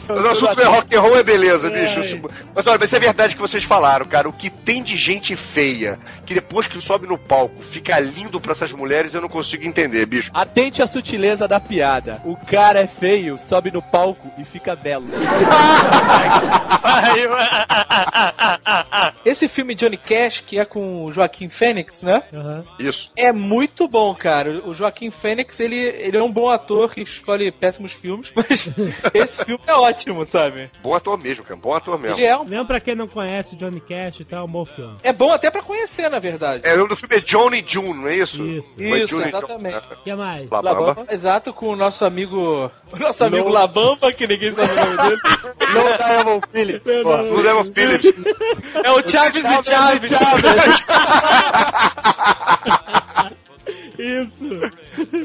Mas o tudo é rock and roll é beleza, É. bicho. Mas olha, mas isso é verdade que vocês falaram, cara. O que tem de gente feia, que depois que sobe no palco fica lindo pra essas mulheres, eu não consigo entender, bicho. Atente à sutileza da piada. O cara é feio, sobe no palco e fica belo. esse filme Johnny Cash, que é com o Joaquim Fênix, né? Aham. Isso. É muito bom, cara. O Joaquim Fênix, ele, ele é um bom ator que escolhe péssimos filmes, mas esse filme é ótimo, sabe? Bom ator mesmo, cara. Bom ator mesmo. Ele é um... Mesmo pra quem não conhece Johnny Cash e tal, é um bom filme. É bom até pra conhecer, na verdade. É, o nome do filme é Johnny June, não é isso? Isso. Isso, exatamente. O que mais? Lá. Exato, com o nosso amigo. O nosso amigo Labamba, que ninguém sabe o nome dele. Não Diamond Phillips. Pô, Blue Demon Phillips. É o Chaves e Chaves. Isso.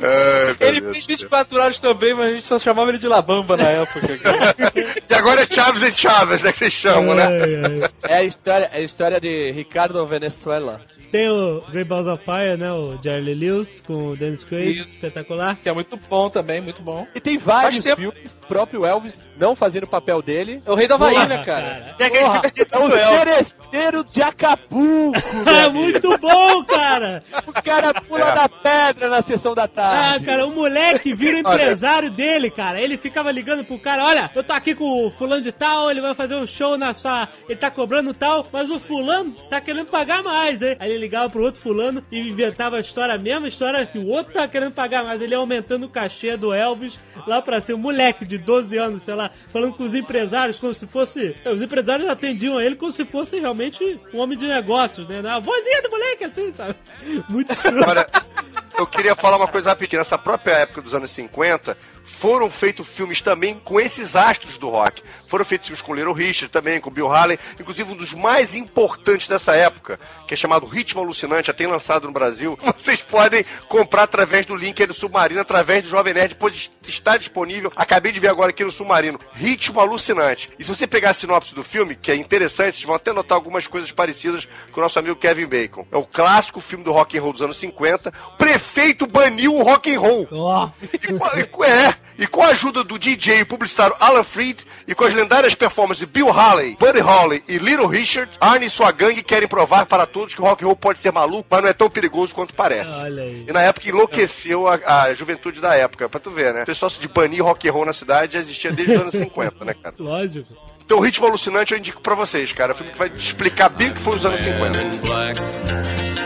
É, Ele Deus fez do céu. 24 horas também, mas a gente só chamava ele de Labamba na época. cara. E agora é Chaves e Chaves, né? Que vocês chamam, né? Ai, ai. É a história, é a história de Ricardo Venezuela. Tem o Great Balls of Fire, né? O Jerry Lewis com o Dennis Quaid, Isso. espetacular. Que é muito bom também, muito bom. E tem vários Faz tempo- filmes, o próprio Elvis não fazendo o papel dele. É o rei da Havaí, Porra, né, cara? Porra, é o cereceiro de Acapulco, É muito bom, cara! O cara pula da pedra na sessão da Ah, tarde. cara, o moleque vira empresário dele, cara. Ele ficava ligando pro cara, olha, eu tô aqui com o fulano de tal, ele vai fazer um show na sua... Ele tá cobrando tal, mas o fulano tá querendo pagar mais, hein? Aí ele ligava pro outro fulano e inventava a história, a mesma história que o outro tá querendo pagar mais. Ele ia aumentando o cachê do Elvis lá pra ser um moleque de 12 anos, sei lá, falando com os empresários como se fosse... Os empresários atendiam ele como se fosse realmente um homem de negócios, né? A vozinha do moleque, assim, sabe? Muito Agora, eu queria falar uma coisa rapidinho. Nessa própria época dos anos 50, foram feitos filmes também com esses astros do rock. Foram feitos filmes com Little Richard também, com Bill Haley. Inclusive, um dos mais importantes dessa época, que é chamado Ritmo Alucinante, já tem lançado no Brasil. Vocês podem comprar através do link aí do Submarino, através do Jovem Nerd. Pode estar disponível. Acabei de ver agora aqui no Submarino. Ritmo Alucinante. E se você pegar a sinopse do filme, que é interessante, vocês vão até notar algumas coisas parecidas com o nosso amigo Kevin Bacon. É o clássico filme do rock and roll dos anos 50. Prefeito baniu o rock and roll. Qu- e, é, E com a ajuda do DJ e publicitário Alan Freed e com as lendárias performances de Bill Haley, Buddy Holly e Little Richard, Arne e sua gangue querem provar para todos que o rock and roll pode ser maluco, mas não é tão perigoso quanto parece. Olha aí. E na época enlouqueceu a, a juventude da época, pra tu ver, né? O pessoal de banir rock and roll na cidade já existia desde os anos 50, né, cara? Lógico. Então o ritmo alucinante eu indico pra vocês, cara. O filme que vai explicar bem o que foi os anos 50.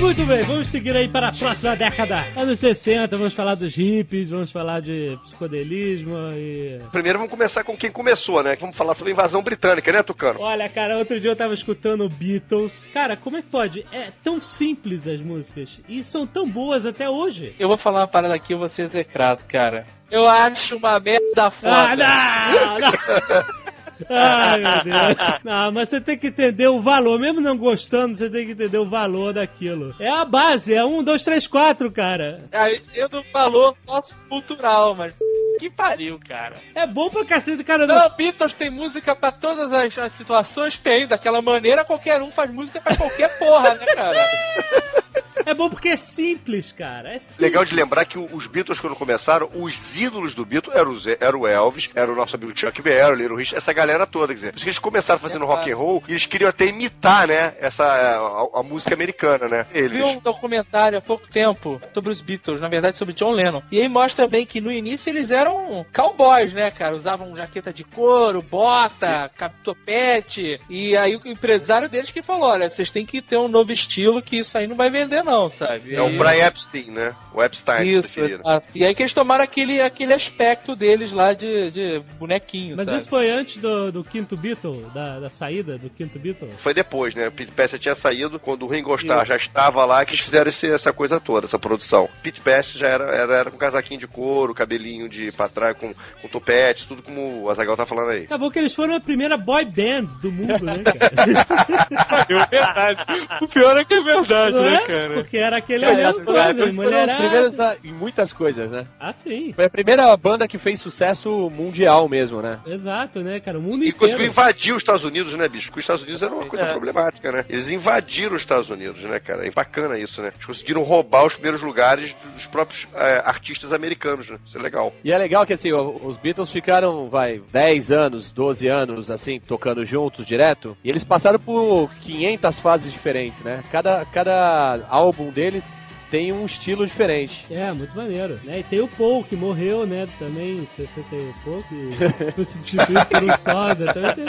Muito bem, vamos seguir aí para a próxima década. Anos 60, vamos falar dos hippies, vamos falar de psicodelismo e. Primeiro vamos começar com quem começou, né? Vamos falar sobre a invasão britânica, né, Tucano? Olha, cara, outro dia eu tava escutando Beatles. Cara, como é que pode? É tão simples as músicas e são tão boas até hoje. Eu vou falar uma parada aqui, eu vou ser execrado, cara. Eu acho uma merda foda. Ah, não! não. Ai, meu Deus. Não, mas você tem que entender o valor. Mesmo não gostando, você tem que entender o valor daquilo. É a base, é um, dois, três, quatro, cara. Aí eu não valor nosso cultural, mas que pariu, cara. É bom pra cacete, cara. Não... Não, Beatles tem música pra todas as, as situações, tem. Daquela maneira, qualquer um faz música pra qualquer porra, né, cara? É bom porque é simples, cara. É simples. Legal de lembrar que os Beatles, quando começaram, os ídolos do Beatles eram, os, era o Elvis, era o nosso amigo Chuck Berry, o Little Richard, essa galera toda, quer dizer. Por isso que eles começaram fazendo rock and roll e eles queriam até imitar, né, essa, a, a música americana, né? Vi Eles. um documentário há pouco tempo sobre os Beatles, na verdade sobre John Lennon. E aí mostra bem que no início eles eram cowboys, né, cara? Usavam jaqueta de couro, bota, capitopete. E aí o empresário deles que falou: olha, vocês têm que ter um novo estilo que isso aí não vai vender, não, sabe? É o Brian Epstein, né? O Epstein, se Isso, exato. E aí que eles tomaram aquele, aquele aspecto deles lá de, de bonequinho, Mas sabe? isso foi antes do, do quinto Beatle, da, da saída do quinto Beatle? Foi depois, né? O Pete Best tinha saído quando o Ringo Starr já estava lá que eles fizeram esse- essa coisa toda, essa produção. Pete Best já era, era, era com casaquinho de couro, cabelinho de pra trás, com, com topete, tudo como o Azagal tá falando aí. Acabou que eles foram a primeira boy band do mundo, né, cara? É verdade. O pior é que é verdade, Não né, é? cara? Porque era aquele Aliás, coisa, foram os mulherada. primeiros a- em muitas coisas, né? Ah, sim. Foi a primeira banda que fez sucesso mundial mesmo, né? Exato, né, cara? O mundo E conseguiu invadir os Estados Unidos, né, bicho? Porque os Estados Unidos era uma coisa problemática, né? Eles invadiram os Estados Unidos, né, cara? É bacana isso, né? Eles conseguiram roubar os primeiros lugares dos próprios é, artistas americanos, né? Isso é legal. E é legal que assim, os Beatles ficaram, vai, 10 anos, 12 anos, assim, tocando juntos direto. E eles passaram por 500 fases diferentes, né? Cada, cada álbum deles tem um estilo diferente. É, muito maneiro. Né? E tem o Paul, que morreu, né, também, em 60 e pouco, e foi substituído por um sósia. Também tem...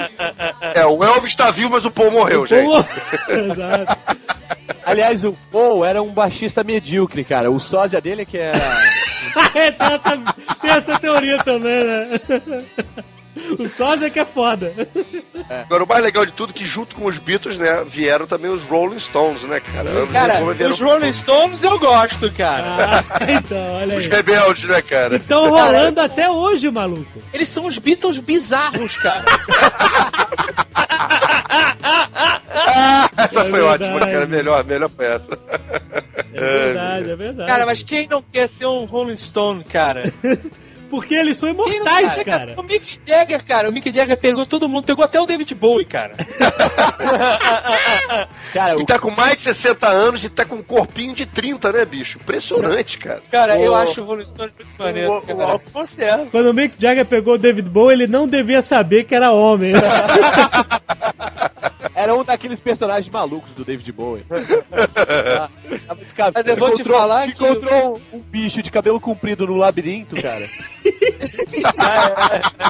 É, o Elvis tá vivo, mas o Paul morreu, o gente. Paul... Exato. Aliás, o Paul era um baixista medíocre, cara. O sósia dele que era... É, tem, essa, tem essa teoria também, né? O sósia que é foda. Agora, o mais legal de tudo é que junto com os Beatles, né, vieram também os Rolling Stones, né, cara? Cara, os Rolling Stones eu gosto, cara. Ah, então, olha os aí. rebeldes, né, cara? Estão rolando até hoje, maluco. Eles são os Beatles bizarros, cara. essa É foi ótima, verdade. cara. Melhor, melhor foi essa. É verdade, é verdade. Cara, mas quem não quer ser um Rolling Stone, cara? Porque eles são imortais, cara. O Mick Jagger, cara. O Mick Jagger pegou todo mundo, pegou até o David Bowie, cara. Cara, E o tá com mais de 60 anos e tá com um corpinho de 30, né, bicho? Impressionante, cara. Cara, eu O- acho o Rolling Stone muito maneiro. cara. conserva. Quando o Mick Jagger pegou o David Bowie, ele não devia saber que era homem. era um daqueles personagens malucos do David Bowie. Ah, Mas eu vou te encontrou- falar que- Encontrou um, um bicho de cabelo comprido no labirinto, cara.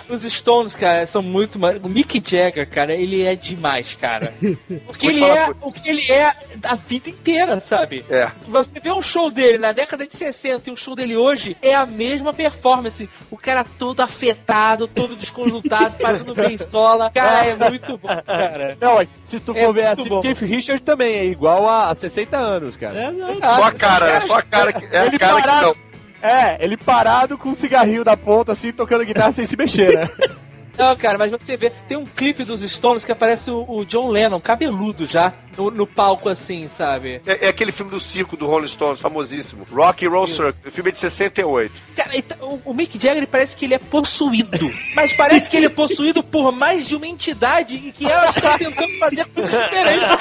Os Stones, cara, são muito mais. O Mick Jagger, cara, ele é demais, cara. Porque ele é por- o que ele é a vida inteira, sabe? É. Você vê um show dele na década de 60 e um show dele hoje, é a mesma performance. O cara todo afetado, todo desconjuntado, fazendo bem sola. Cara, é muito bom, cara. Não, mas se tu É for ver assim, bom. o Keith Richards também é igual a, a 60 anos, cara. É, não. Só a cara, né? Só a cara que. É a Ele cara que parado- não. É, ele parado com um cigarrinho na ponta, assim, tocando guitarra sem se mexer, né? Não, cara, mas você vê, tem um clipe dos Stones que aparece o, o John Lennon, cabeludo já, no, no palco assim, sabe? É, é aquele filme do circo do Rolling Stones, famosíssimo. Rock and Roll Circus. O filme é de 68. Cara, então, o, o Mick Jagger ele parece que ele é possuído. Mas parece que ele é possuído por mais de uma entidade e que ela está tentando fazer coisas diferentes.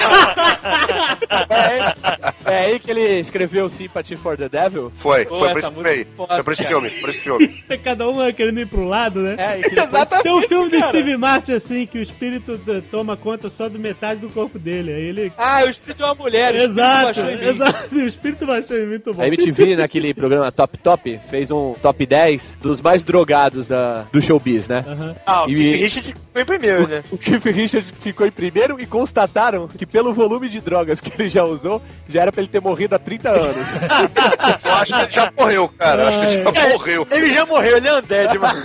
É, é aí que ele escreveu Sympathy for the Devil? Foi, Pô, foi por essa esse filme Foi por esse filme, por esse filme. Cada um querendo ir pro lado, né? É, e Exatamente. Tem um filme do. Steve Martin assim, que o espírito toma conta só de metade do corpo dele. Aí ele. Ah, o espírito de uma mulher, o espírito Exato, baixou em mim. exato. O espírito baixou em mim, muito bom. A MTV, naquele programa Top Top, fez um top 10 dos mais drogados da, do showbiz, né? Aham. Ah, o E- Keith Richards foi em primeiro, né? O Keith Richards ficou em primeiro e constataram que pelo volume de drogas que ele já usou, já era pra ele ter morrido há 30 anos. Eu acho que ele já morreu, cara. Eu acho que ele já morreu. Ele já morreu, ele é undead, mano.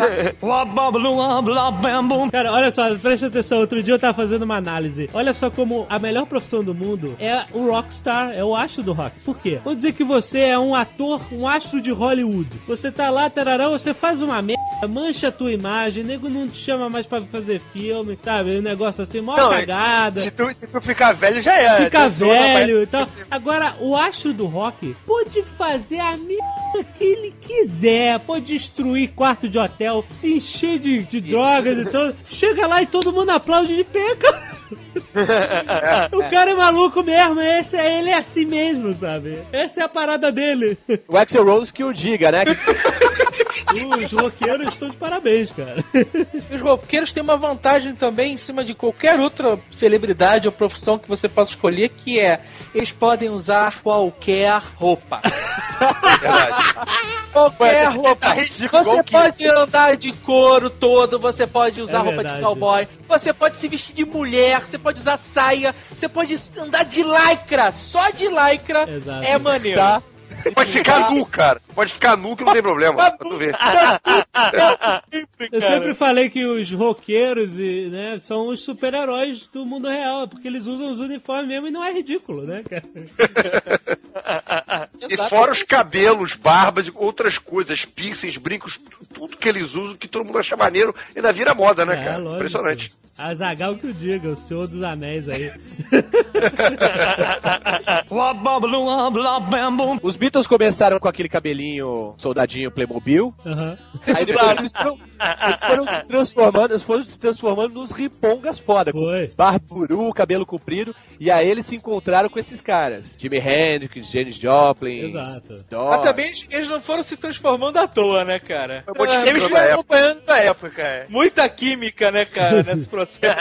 Cara, olha só, presta atenção. Outro dia eu tava fazendo uma análise. Olha só como a melhor profissão do mundo é o rockstar, é o astro do rock. Por quê? Vamos dizer que você é um ator, um astro de Hollywood. Você tá lá, tarará, você faz uma merda, mancha a tua imagem, nego não te chama mais pra fazer filme, sabe? Um negócio assim, mó Não, cagada. Se tu, se tu ficar velho, já é. Fica velho e tal. Agora, o astro do rock pode fazer a merda que ele quiser. Pode destruir quarto de hotel, se encher de, de drogas e tudo. Chega lá e todo mundo aplaude de pé, cara. o cara é maluco mesmo. Esse, é- ele é assim mesmo, sabe? Essa é a parada dele. o Axel Rose que o diga, né? Os roqueiros estão de parabéns, cara. Os roqueiros têm uma vantagem também em cima de qualquer outra celebridade ou profissão que você possa escolher, que é eles podem usar qualquer roupa. Verdade. Qualquer Ué, roupa. tá ridículo, Você que- pode andar de couro todo, você pode usar É roupa verdade. de cowboy, você pode se vestir de mulher, você pode usar saia, você pode andar de lycra, só de lycra Exato. é maneiro. Tá. Pode ficar nu, cara. Pode ficar nu que não tem problema. Pra tu ver. Eu sempre falei que os roqueiros e, né, são os super-heróis do mundo real, porque eles usam os uniformes mesmo e não é ridículo, né, cara? E fora os cabelos, barbas e outras coisas, piercings, brincos, tu- tudo que eles usam, que todo mundo acha maneiro, ainda vira moda, né, É, cara? lógico. Impressionante. Azagal que o diga, o Senhor dos Anéis aí. Os Beatles começaram com aquele cabelinho soldadinho Playmobil. Aham. Aí depois eles foram, eles foram se transformando, eles foram se transformando nos ripongas foda. Foi. Barburu, cabelo comprido. E aí eles se encontraram com esses caras. Jimi Hendrix, Janis Joplin. Exato. Doors. Mas também eles- eles não foram se transformando à toa, né, cara? Foi modificando Eles da foram acompanhando da época, é. Muita química, né, cara, nesse processo.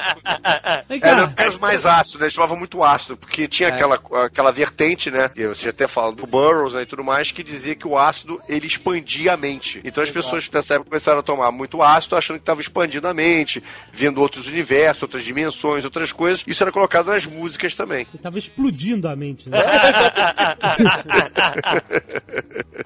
Vem Era, cá. era os mais ácidos, né? Eles tomavam muito ácido, porque tinha aquela, aquela vertente, né? E você já até fala do Burroughs né, e tudo mais, que dizia que o ácido ele expandia a mente. Então as pessoas nessa época começaram a tomar muito ácido, achando que estava expandindo a mente, vendo outros universos, outras dimensões, outras coisas. Isso era colocado nas músicas também. Ele tava explodindo a mente, né?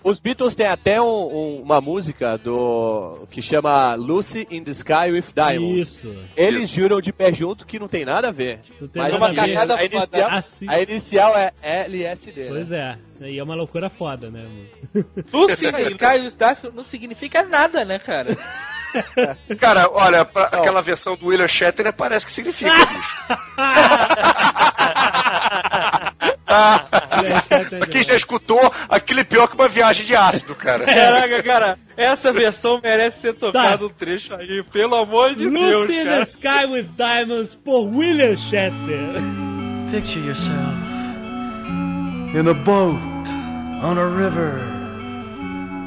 Os Beatles têm até um- um- uma música do que chama Lucy in the Sky with Diamonds. Isso. Eles juram de pé junto que não tem nada a ver. Não tem Mas nada uma a ver. cagada A inicial, inicial- Assim. a inicial é LSD. né? Pois é. E é uma loucura foda, né, mano? Lucy in the Sky with Diamonds não significa nada, né, cara? Cara, olha, pra- aquela versão do William Shatner parece que significa, bicho. Pra quem já escutou, aquele pior que uma viagem de ácido, cara. Caraca, cara, essa versão merece ser tocada um trecho aí, pelo amor de Deus, Lucy in the. Sky with Diamonds por William Shatner. Picture yourself in a boat on a river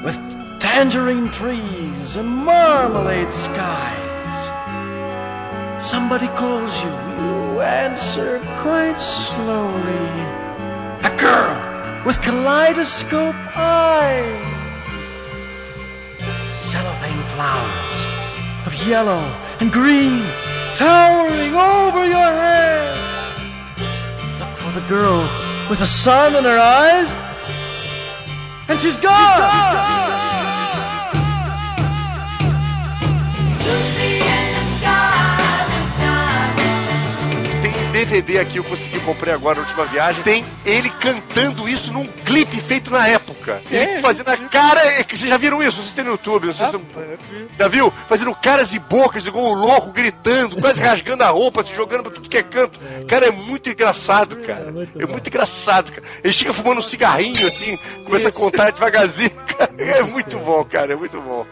with tangerine trees and marmalade skies. Somebody calls you, you answer quite slowly. A girl with kaleidoscope eyes. Cellophane flowers of yellow and green towering over your head. Look for the girl with the sun in her eyes. And she's gone! Tem DVD aqui, eu consegui comprar agora na última viagem. Tem ele cantando isso num clipe feito na época. Ele fazendo a cara. Vocês já viram isso? Vocês têm no YouTube, sei se. Já viu? Fazendo caras e bocas, igual um louco, gritando, quase rasgando a roupa, se jogando pra tudo que é canto. Cara, é muito engraçado, cara. É muito engraçado, cara. Ele chega fumando um cigarrinho assim, começa a contar devagarzinho, cara. É muito bom, cara. É muito bom.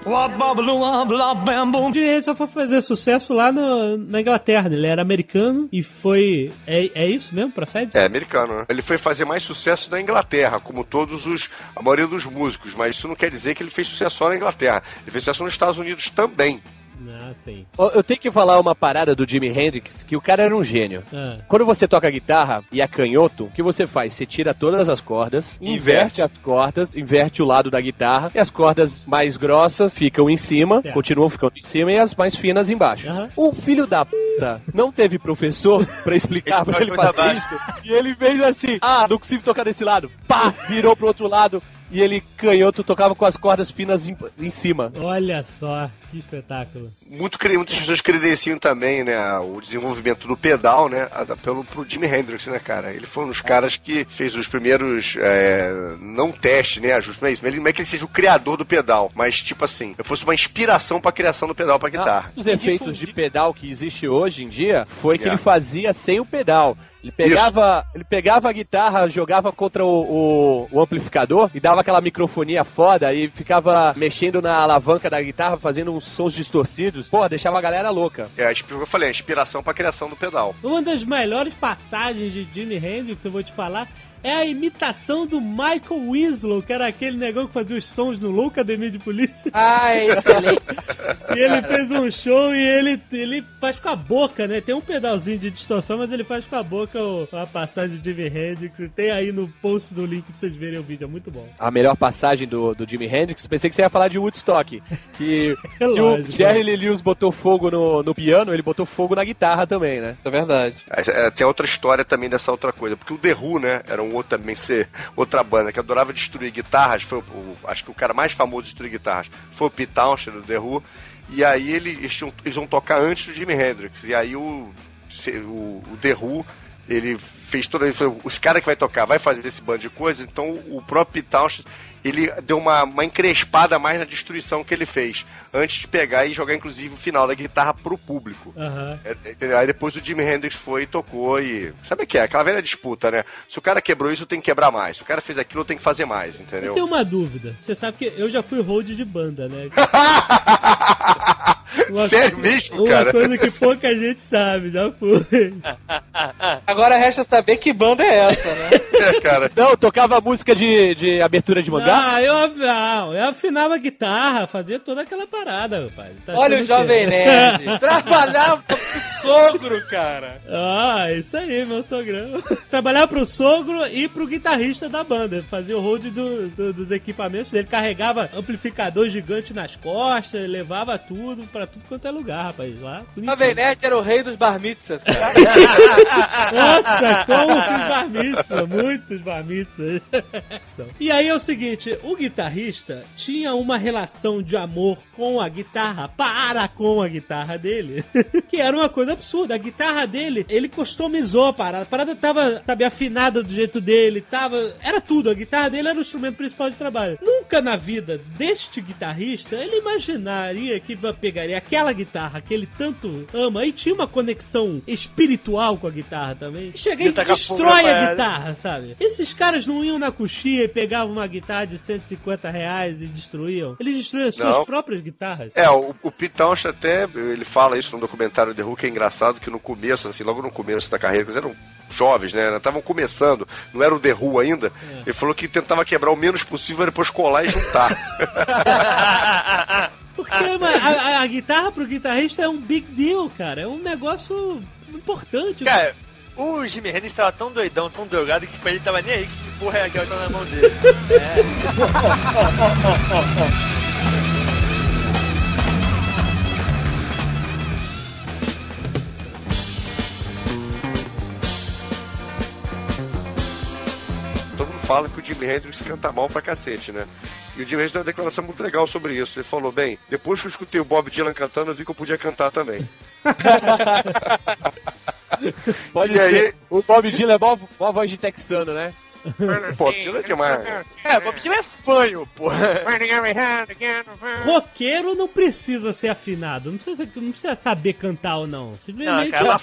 Hendrix só foi fazer sucesso lá no- na Inglaterra. Ele era americano e foi. É, é isso mesmo? Procede? É, americano, né? Ele foi fazer mais sucesso na Inglaterra, como todos os. a maioria dos músicos, mas isso não quer dizer que ele fez sucesso só na Inglaterra. Ele fez sucesso nos Estados Unidos também. Ah, sim. Eu tenho que falar uma parada do Jimi Hendrix, que o cara era um gênio. Ah. Quando você toca guitarra e é canhoto, o que você faz? Você tira todas as cordas, inverte, Inverte. as cordas, inverte o lado da guitarra, e as cordas mais grossas ficam em cima, Certo. continuam ficando em cima, e as mais finas embaixo. Aham. O filho da puta não teve professor pra explicar pra ele fazer isso, e ele fez assim, ah, não consigo tocar desse lado, pá, virou pro outro lado, e ele canhoto tocava com as cordas finas em, em cima. Olha só, que espetáculo. Muito, muitas pessoas credenciam também, né, o desenvolvimento do pedal, né, pelo pro Jimi Hendrix, né, cara. Ele foi um dos caras que fez os primeiros, é, não teste, né, ajuste, não é isso, mas ele não é que ele seja o criador do pedal, mas tipo assim, fosse uma inspiração pra criação do pedal pra guitarra. Os efeitos de pedal que existe hoje em dia foi que Yeah. ele fazia sem o pedal. Ele pegava, ele pegava a guitarra, jogava contra o, o- o amplificador e dava aquela microfonia foda e ficava mexendo na alavanca da guitarra, fazendo uns sons distorcidos. Porra, deixava a galera louca. É, eu falei, a inspiração pra criação do pedal. Uma das melhores passagens de Jimi Hendrix, eu vou te falar, é a imitação do Michael Winslow, que era aquele negão que fazia os sons no Louca Academia de Polícia. Ah, excelente. E ele fez um show e ele, ele faz com a boca, né? Tem um pedalzinho de distorção, mas ele faz com a boca o- a passagem de Jimi Hendrix. Tem aí no post do link pra vocês verem o vídeo, é muito bom. A melhor passagem do, do Jimi Hendrix, pensei que você ia falar de Woodstock. Que É se lógico. o Jerry Lee Lewis botou fogo no, no piano, ele botou fogo na guitarra também, né? É verdade. Essa- é, Tem outra história também dessa outra coisa, porque o The Who, né, era um outro também ser outra banda que adorava destruir guitarras, foi o, acho que o cara mais famoso de destruir guitarras foi o Pete Townshend do The Who, e aí ele- eles, eles vão tocar antes do Jimi Hendrix, e aí o, o, o The Who, ele fez toda, ele falou, os caras que vai tocar vai fazer esse bando de coisa, então o próprio Pete Townshend, ele deu uma, uma encrespada mais na destruição que ele fez, antes de pegar e jogar inclusive o final da guitarra pro público. Aham. É, entendeu? Aí depois o Jimi Hendrix foi e tocou e. Sabe o que é? Aquela velha disputa, né? Se o cara quebrou isso, tem que quebrar mais. Se o cara fez aquilo, tem que fazer mais, Eu entendeu? tenho uma dúvida. Você sabe que eu já fui hold de banda, né? Uma- Sério mesmo, Uma cara? coisa que pouca gente sabe, já fui. Agora resta saber que banda é essa, né? É, cara. Não, tocava música de, de abertura de mangá. Ah, eu, não, eu afinava a guitarra, fazia toda aquela parada, rapaz. Tá Olha o Jovem? Nerd. Trabalhava pro sogro, cara. Ah, isso aí, meu sogrão. Trabalhava pro sogro e pro guitarrista da banda. Fazia o hold do- do- dos equipamentos dele. Carregava amplificador gigante nas costas, levava tudo pra tudo quanto é lugar, rapaz. Lá. Jovem Nerd era o rei dos bar mitzvahs, cara. Nossa, como fiz bar mitzvah, muitos bar mitzvahs. E aí é o seguinte, o guitarrista tinha uma relação de amor com a guitarra, para com a guitarra dele, que era uma coisa absurda. A guitarra dele, ele customizou a parada. A parada tava, sabe, afinada do jeito dele, tava... Era tudo, a guitarra dele era o instrumento principal de trabalho. Nunca na vida deste guitarrista, ele imaginaria que pegaria aquela guitarra que ele tanto ama e tinha uma conexão espiritual com a guitarra também. E chega e destrói a guitarra, sabe? Esses caras não iam na coxinha e pegavam uma guitarra de 150 reais e destruíam. Eles destruíam as suas Não. próprias guitarras. É, o, o Pete Townshend até, ele fala isso no documentário The Who, que é engraçado que no começo, assim, logo no começo da carreira, eles eram jovens, né, estavam começando, não era o The Who ainda, É. ele falou que tentava quebrar o menos possível, depois colar e juntar. Porque a, a- a guitarra pro guitarrista é um big deal, cara. É um negócio importante. Cara, o Jimi Hendrix tava tão doidão, tão drogado, que pra ele tava nem aí que porra é aquela que tá na mão dele. Todo fala que o Jimi Hendrix canta mal pra cacete, né? E o Jimi Hendrix deu uma declaração muito legal sobre isso. Ele falou, bem, depois que eu escutei o Bob Dylan cantando, eu vi que eu podia cantar também. Pode E ser. aí- O Bob Dylan é mó, mó voz de texano, né? Pô, Dylan é demais. É, Bob Dylan é fanho, porra. Roqueiro não precisa ser afinado. Não precisa, não precisa saber cantar ou não. Não, Simplesmente. cara, ela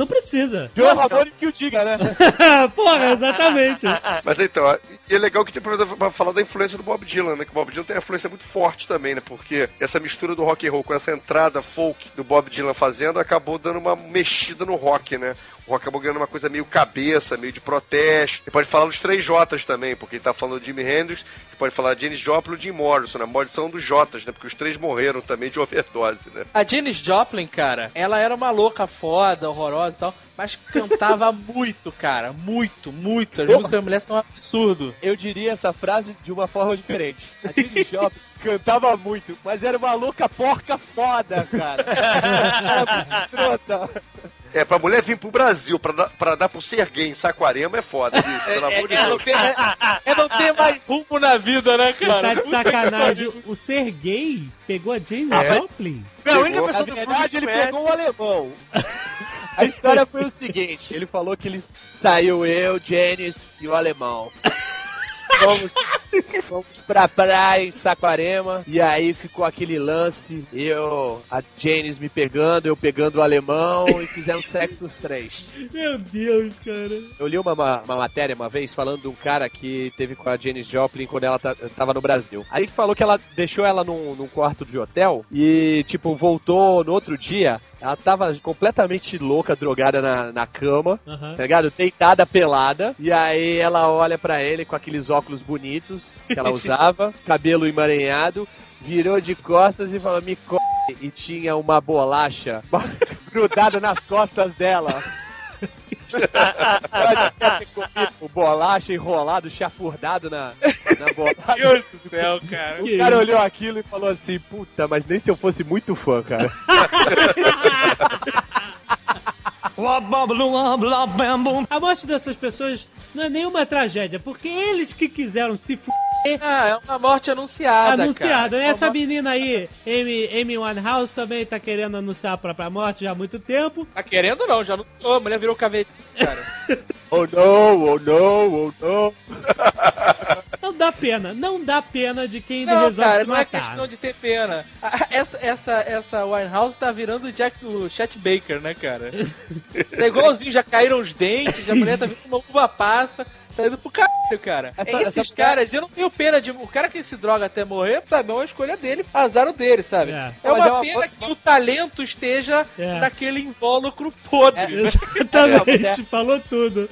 Não precisa. Joe Ramone que o diga, né? Porra, exatamente. Mas então, e é legal que tinha pra falar da influência do Bob Dylan, né? Que o Bob Dylan tem uma influência muito forte também, né? Porque essa mistura do rock and roll com essa entrada folk do Bob Dylan fazendo acabou dando uma mexida no rock, né? O rock acabou ganhando uma coisa meio cabeça, meio de protesto. E pode falar dos três Jotas também, porque ele tá falando do Jimi Hendrix, pode falar de Janis Joplin e Jim Morrison, né? A maldição dos Jotas, né? Porque os três morreram também de overdose, né? A Janis Joplin, cara, ela era uma louca foda, horrorosa e tal, mas cantava muito, cara. Muito, muito. As músicas da mulher são um absurdo. Eu diria essa frase de uma forma diferente. A Janis Joplin cantava muito, mas era uma louca porca foda, cara. Era muito. É, pra mulher vir pro Brasil pra dar, pra dar pro ser gay em Saquarema é foda, bicho, pelo amor de É, é, não Deus. ter, é, é não ter mais rumo na vida, né, Tá cara? de sacanagem. O ser gay pegou a James É. Joplin? Não, a única pessoa do verdade, ele pegou um alemão. A história foi o seguinte: ele falou que ele saiu eu, Janis e o alemão. Fomos, fomos pra praia em Saquarema e aí ficou aquele lance, eu, a Janis me pegando, eu pegando o alemão e fizemos sexo os três. Meu Deus, cara. Eu li uma, uma, uma matéria uma vez falando de um cara que teve com a Janis Joplin quando ela ta- tava no Brasil. Aí falou que ela deixou ela num, num quarto de hotel e, tipo, voltou no outro dia. Ela tava completamente louca, drogada na, na cama, Aham. tá ligado? Deitada, pelada. E aí ela olha pra ele com aqueles óculos bonitos que ela usava, cabelo emaranhado, virou de costas e falou: Me co... E tinha uma bolacha grudada nas costas dela. Ter comido o bolacha enrolado, chafurdado na, na bolacha. Deus do céu, cara. O cara olhou aquilo e falou assim: Puta, mas nem se eu fosse muito fã, cara. A morte dessas pessoas não é nenhuma tragédia, porque eles que quiseram se f... Ah, é uma morte anunciada, anunciada. cara. né? Essa menina aí, Amy, Amy Winehouse, também tá querendo anunciar a própria morte já há muito tempo. Tá querendo não, já não tô. A mulher virou cavete, cara. Oh não, oh não, oh não. Não dá pena, não dá pena de quem Não, resolve cara, se não é matar. questão de ter pena. Ah, Essa, essa, essa Winehouse tá virando o Jack, o Chet Baker, né, cara? É igualzinho, já caíram os dentes, a mulher tá vindo uma uva passa. Tá indo pro caralho, cara. Essa- É Esses essa- caras, eu não tenho pena de. O cara que se droga até morrer, sabe? É uma escolha dele, azar o dele, sabe? É. É, uma é uma- pena que o talento esteja É. naquele invólucro podre. Exatamente, É, é- falou tudo.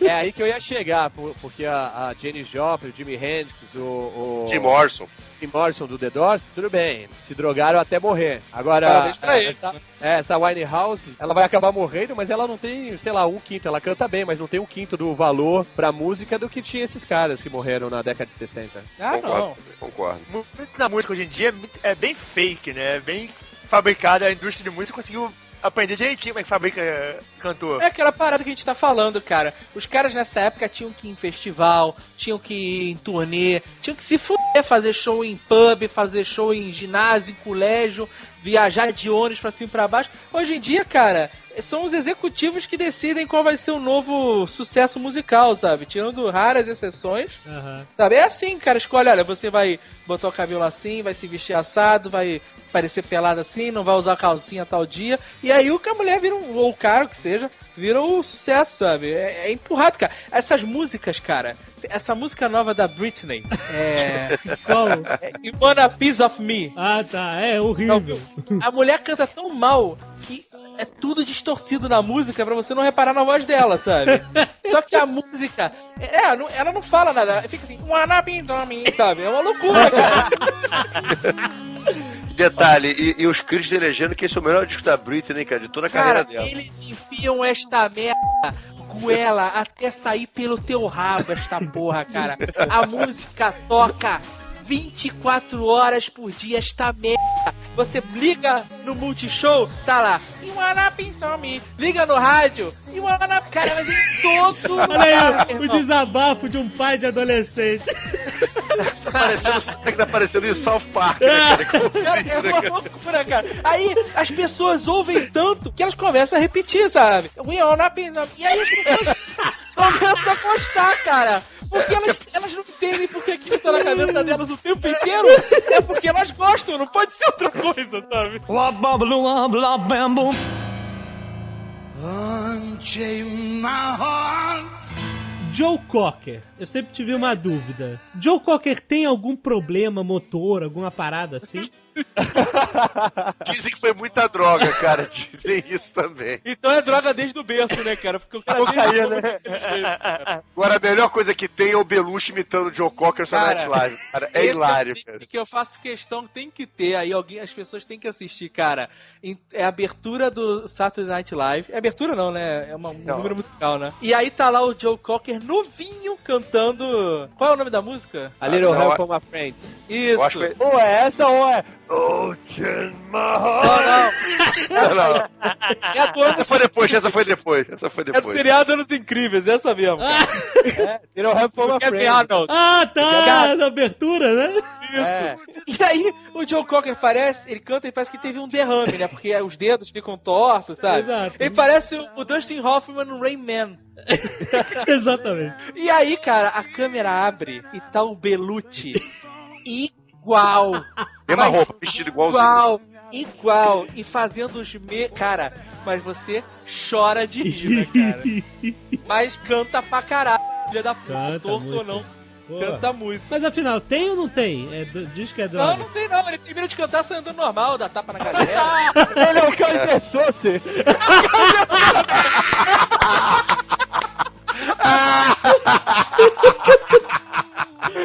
É aí que eu ia chegar, por- porque a, a Janis Joplin, o Jimi Hendrix, o, o Jim Morrison. Jim Morrison do The Doors, tudo bem, se drogaram até morrer. Agora, ele. essa, é, essa Winehouse, ela vai acabar morrendo, mas ela não tem, sei lá, um quinto. Ela canta bem, mas não tem um quinto do valor pra música do que tinha esses caras que morreram na década de 60. Ah, concordo, não. concordo. Muito na música hoje em dia é é bem fake, né? É bem fabricada. A indústria de música conseguiu aprender direitinho como é que fabrica cantor. É aquela parada que a gente tá falando, cara. Os caras nessa época tinham que ir em festival, tinham que ir em turnê, tinham que se fuder, fazer show em pub, fazer show em ginásio, em colégio, viajar de ônibus pra cima e pra baixo. Hoje em dia, cara, são os executivos que decidem qual vai ser o novo sucesso musical, sabe? Tirando raras exceções. Aham. Sabe? É assim, cara. Escolhe, olha, você vai botar o cabelo assim, vai se vestir assado, vai parecer pelado assim, não vai usar calcinha tal dia. E aí o que a mulher vira um, ou o cara, o que seja, vira o sucesso, sabe? É, é empurrado, cara. Essas músicas, cara. Essa música nova da Britney, é. Qual? é You Want a Piece of Me. Ah, tá. É horrível. A mulher canta tão mal que é tudo distorcido na música pra você não reparar na voz dela, sabe? Só que a música, é, não- ela não fala nada, fica assim, wanna be sabe? É uma loucura, cara. Detalhe, e, e os críticos elegendo que esse é o melhor disco da Britney, cara, de toda a Cara, carreira dela. eles enfiam esta merda goela até sair pelo teu rabo, esta porra, cara. A música toca 24 horas por dia, esta merda. Você liga no Multishow, tá lá. Me. Liga no rádio. Wanna... Cara, mas em todo Olha aí, o desabafo de um pai de adolescente. Tá parecendo, tá, tá parecendo em South Park, né, cara? É né, uma loucura, cara. Aí as pessoas ouvem tanto que elas começam a repetir, sabe? We not E aí as pessoas começam a gostar, cara. Porque elas, elas não entendem porque aquilo tá na cabeça delas o tempo inteiro. É porque elas gostam, não pode ser outra coisa, sabe? Joe Cocker, eu sempre tive uma dúvida. Joe Cocker tem algum problema motor, alguma parada assim? Dizem que foi muita droga, cara. Dizem isso também. Então é droga desde o berço, né, cara? Porque o cara Cocaína, desde né? Agora, a melhor coisa que tem é o Belushi imitando o Joe Cocker Cara, Night Live. Cara, é Esse hilário, um cara. que eu faço questão, tem que ter, aí alguém, as pessoas têm que assistir, cara. É a abertura do Saturday Night Live. É abertura não, né? É uma, um Não. número musical, né? E aí tá lá o Joe Cocker novinho cantando. Qual é o nome da música? A Little não, Help é- from My Friends. Isso. Que Ou é essa ou é. Ocean my Não, não. Não. É Essa foi depois, essa foi depois. Essa foi é do depois. seriado Anos Incríveis, essa mesmo. cara. É, Little Help from Do My Kevin. Arnold. Ah, tá! Na abertura, né? É. E aí, o Joe Cocker parece, ele canta e parece que teve um derrame, né? Porque os dedos ficam tortos, sabe? Exato. Ele parece o, o Dustin Hoffman no Rain Man. Exatamente. E aí, cara, a câmera abre e tá o Belucci igual. Mesma roupa, vestido igualzinho. Igual, igual. E fazendo os me... Cara, mas você chora de rir, né, cara? Mas canta pra caralho, filha da puta. Canta Torto muito. ou não, Pô. canta muito. Mas afinal, tem ou não tem? É, diz que é Não, droga. não tem não. Ele termina de cantar saindo normal, dá tapa na galera. Ele é o cara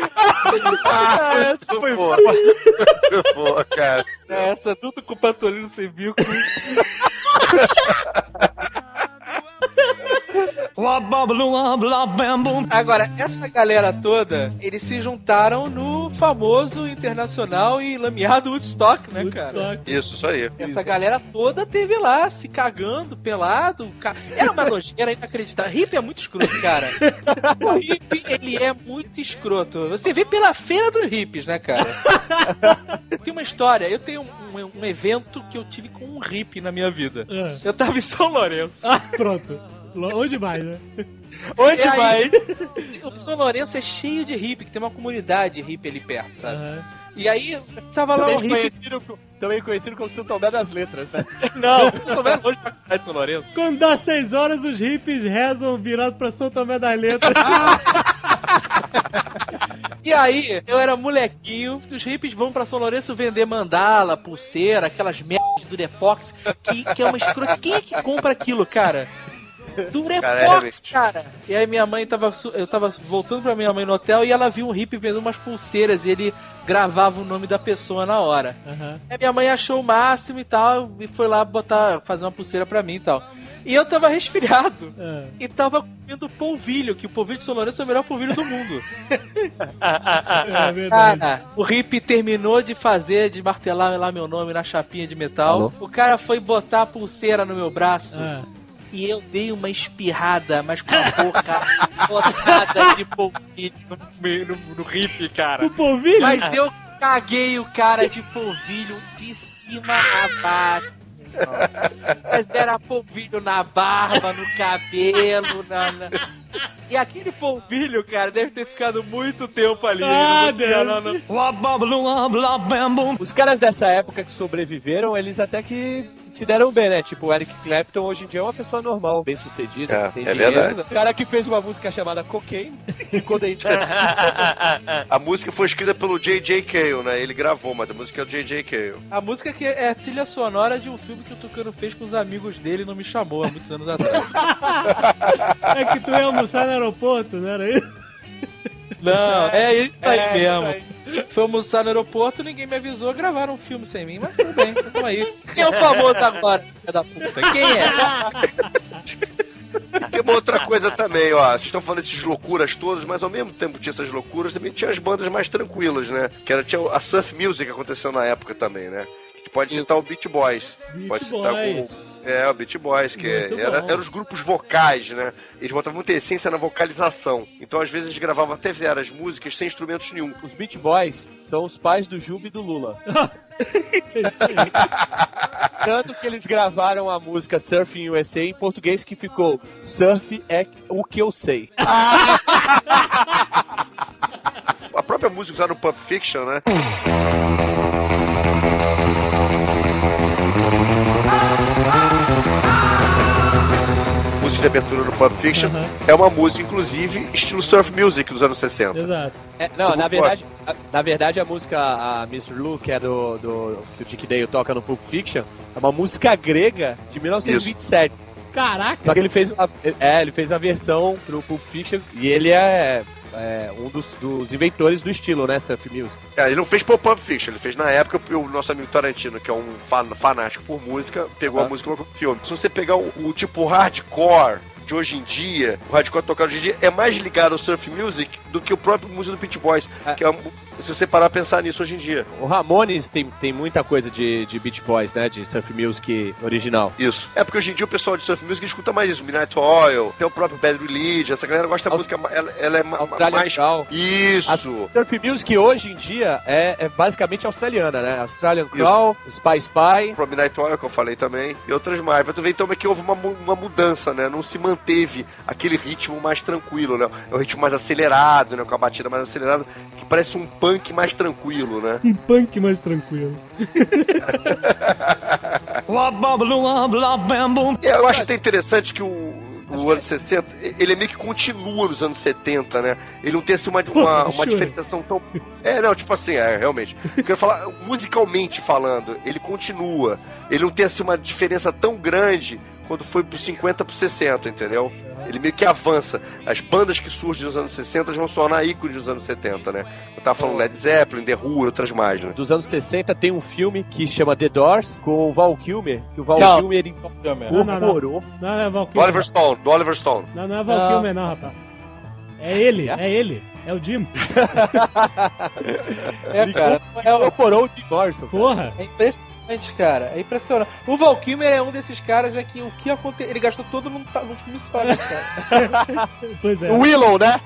de Sauce. Muito boa. Muito boa, cara. É, Essa tudo com o Patolino sem bico. Agora, essa galera toda, eles se juntaram no famoso, internacional e lameado Woodstock, né, cara? Woodstock. Isso, isso aí. Essa galera toda teve lá, se cagando, pelado. ca- Era uma nojeira inacreditável. Hip é muito escroto, cara. O hip, ele é muito escroto. Você vê pela feira dos hippies, né, cara? Tem uma história. Eu tenho um, um evento que eu tive com um hippie na minha vida. Ah. Eu tava em São Lourenço. Ah, pronto. Onde mais, né? Onde aí? vai? O São Lourenço é cheio de hippie, que tem uma comunidade hippie ali perto, sabe? Aham. E aí, tava lá um Também hippie. conhecido, co- também conhecido como São Tomé das Letras, né? Não, não tô vendo longe pra caralho de São Lourenço. Quando dá seis horas, os hippies rezam virado pra São Tomé das Letras. E aí, eu era molequinho, os hippies vão pra São Lourenço vender mandala, pulseira, aquelas merdas do Durepox, que, que é uma escrota. Quem é que compra aquilo, cara? Durepox, realmente. cara! E aí minha mãe tava. Eu tava voltando pra minha mãe no hotel e ela viu um hippie vendendo umas pulseiras e ele gravava o nome da pessoa na hora. Aham. Aí minha mãe achou o máximo e tal, e foi lá botar, fazer uma pulseira pra mim e tal. E eu tava resfriado. Ah. E tava comendo polvilho, que o polvilho de São Lourenço é o melhor polvilho do mundo. É verdade. Cara, o Rip terminou de fazer, de martelar lá meu nome na chapinha de metal. Alô? O cara foi botar a pulseira no meu braço Ah. E eu dei uma espirrada, mas com a boca botada de polvilho no, no, no Rip, cara. O polvilho? Mas eu caguei o cara de polvilho de cima a baixo. Mas era polvilho na barba, no cabelo, na, na- E aquele polvilho, cara, deve ter ficado muito tempo ali. Ah, não deve. não. Os caras dessa época que sobreviveram, eles até que se deram bem, né? Tipo, o Eric Clapton hoje em dia é uma pessoa normal, bem sucedida, É, tem é dinheiro. verdade. O cara que fez uma música chamada Cocaine, ficou dentro. A música foi escrita pelo J.J. Cale, né? Ele gravou, mas a música é do J.J. Cale. A música que é a trilha sonora de um filme que o Tucano fez com os amigos dele e não me chamou há muitos anos atrás. É que tu ia almoçar no aeroporto, não era isso? Não, é isso aí É, mesmo. Foi almoçar no aeroporto, ninguém me avisou, gravaram um filme sem mim, mas tudo bem, tamo aí. Quem é o famoso agora, filha da puta? Quem é? Tem uma outra coisa também, ó. Vocês estão falando dessas loucuras todas, mas ao mesmo tempo tinha essas loucuras, também tinha as bandas mais tranquilas, né? Que era, tinha a surf music que aconteceu na época também, né? Pode citar o Beach Boys. Beach pode citar Boys. como. É, o Beach Boys, que Muito era, eram os grupos vocais, né? Eles botavam muita essência na vocalização. Então, às vezes, eles gravavam até fizeram as músicas sem instrumentos nenhum. Os Beach Boys são os pais do Juba e do Lula. Tanto que eles gravaram a música Surfing USA em português que ficou Surf é o que eu sei. A própria música usada no Pulp Fiction, né? Música de abertura do Pulp Fiction Aham. é uma música, inclusive, estilo surf music dos anos 60. Exato. É, não, Tudo na verdade, a- na verdade a música a Mr. Lou, que é do, do que o Dick Dale toca no Pulp Fiction, é uma música grega de 1927. Caraca. Só que ele fez uma, é, ele fez a versão pro Pulp Fiction e ele é, é um dos, dos inventores do estilo, né, surf music. É, ele não fez pro Pulp Fiction, ele fez na época o nosso amigo Tarantino, que é um fan- fanático por música, pegou a Ah. música e colocou no filme. Se você pegar o, o tipo hardcore de hoje em dia, o hardcore tocado hoje em dia, é mais ligado ao surf music do que o próprio música do Beach Boys, É. que é, um- se você parar a pensar nisso hoje em dia. O Ramones tem, tem muita coisa de, de Beach Boys, né, de surf music original. Isso. É porque hoje em dia o pessoal de surf music escuta mais isso, Midnight Oil, tem o próprio Bad Religion, essa galera gosta da Aus- música, ela, ela é mais... Crawl. Isso! A surf music hoje em dia é, é basicamente australiana, né? Australian Crawl, Spy Spy. Pro Midnight Oil, que eu falei também, e outras mais. Mas tu vê então é que houve uma, uma mudança, né? Não se manteve aquele ritmo mais tranquilo, né? É um ritmo mais acelerado, né? Com a batida mais acelerada, que parece um punk mais tranquilo, né? Um punk mais tranquilo. E eu acho até interessante que o, o ano 60, ele é meio que continua nos anos 70, né? Ele não tem assim uma, uma, uma diferenciação tão. É, não, tipo assim, é, realmente. Eu quero falar, musicalmente falando, ele continua. Ele não tem assim uma diferença tão grande quando foi pro 50 pro 60, entendeu? Ele meio que avança. As bandas que surgem nos anos 60 vão se tornar ícones dos anos 70, né? Eu tava falando Led Zeppelin, The Who e outras mais, né? Dos anos 60 tem um filme que chama The Doors, com o Val Kilmer, que o Val Não. Kilmer ele Não, não, não. incorporou. Não, não é Do Valkyrie. Oliver Stone, do Oliver Stone. Não, não é Valkyrie, não, rapaz. É ele, é ele. É o Jim. É, cara. É, o- Incorporou o Jim Morrison. Porra. é impressionante, cara. É impressionante. O Val Kilmer é um desses caras já que o que aconteceu. Ele gastou todo num, ta- num filme só, né, cara? Pois é. O Willow, né?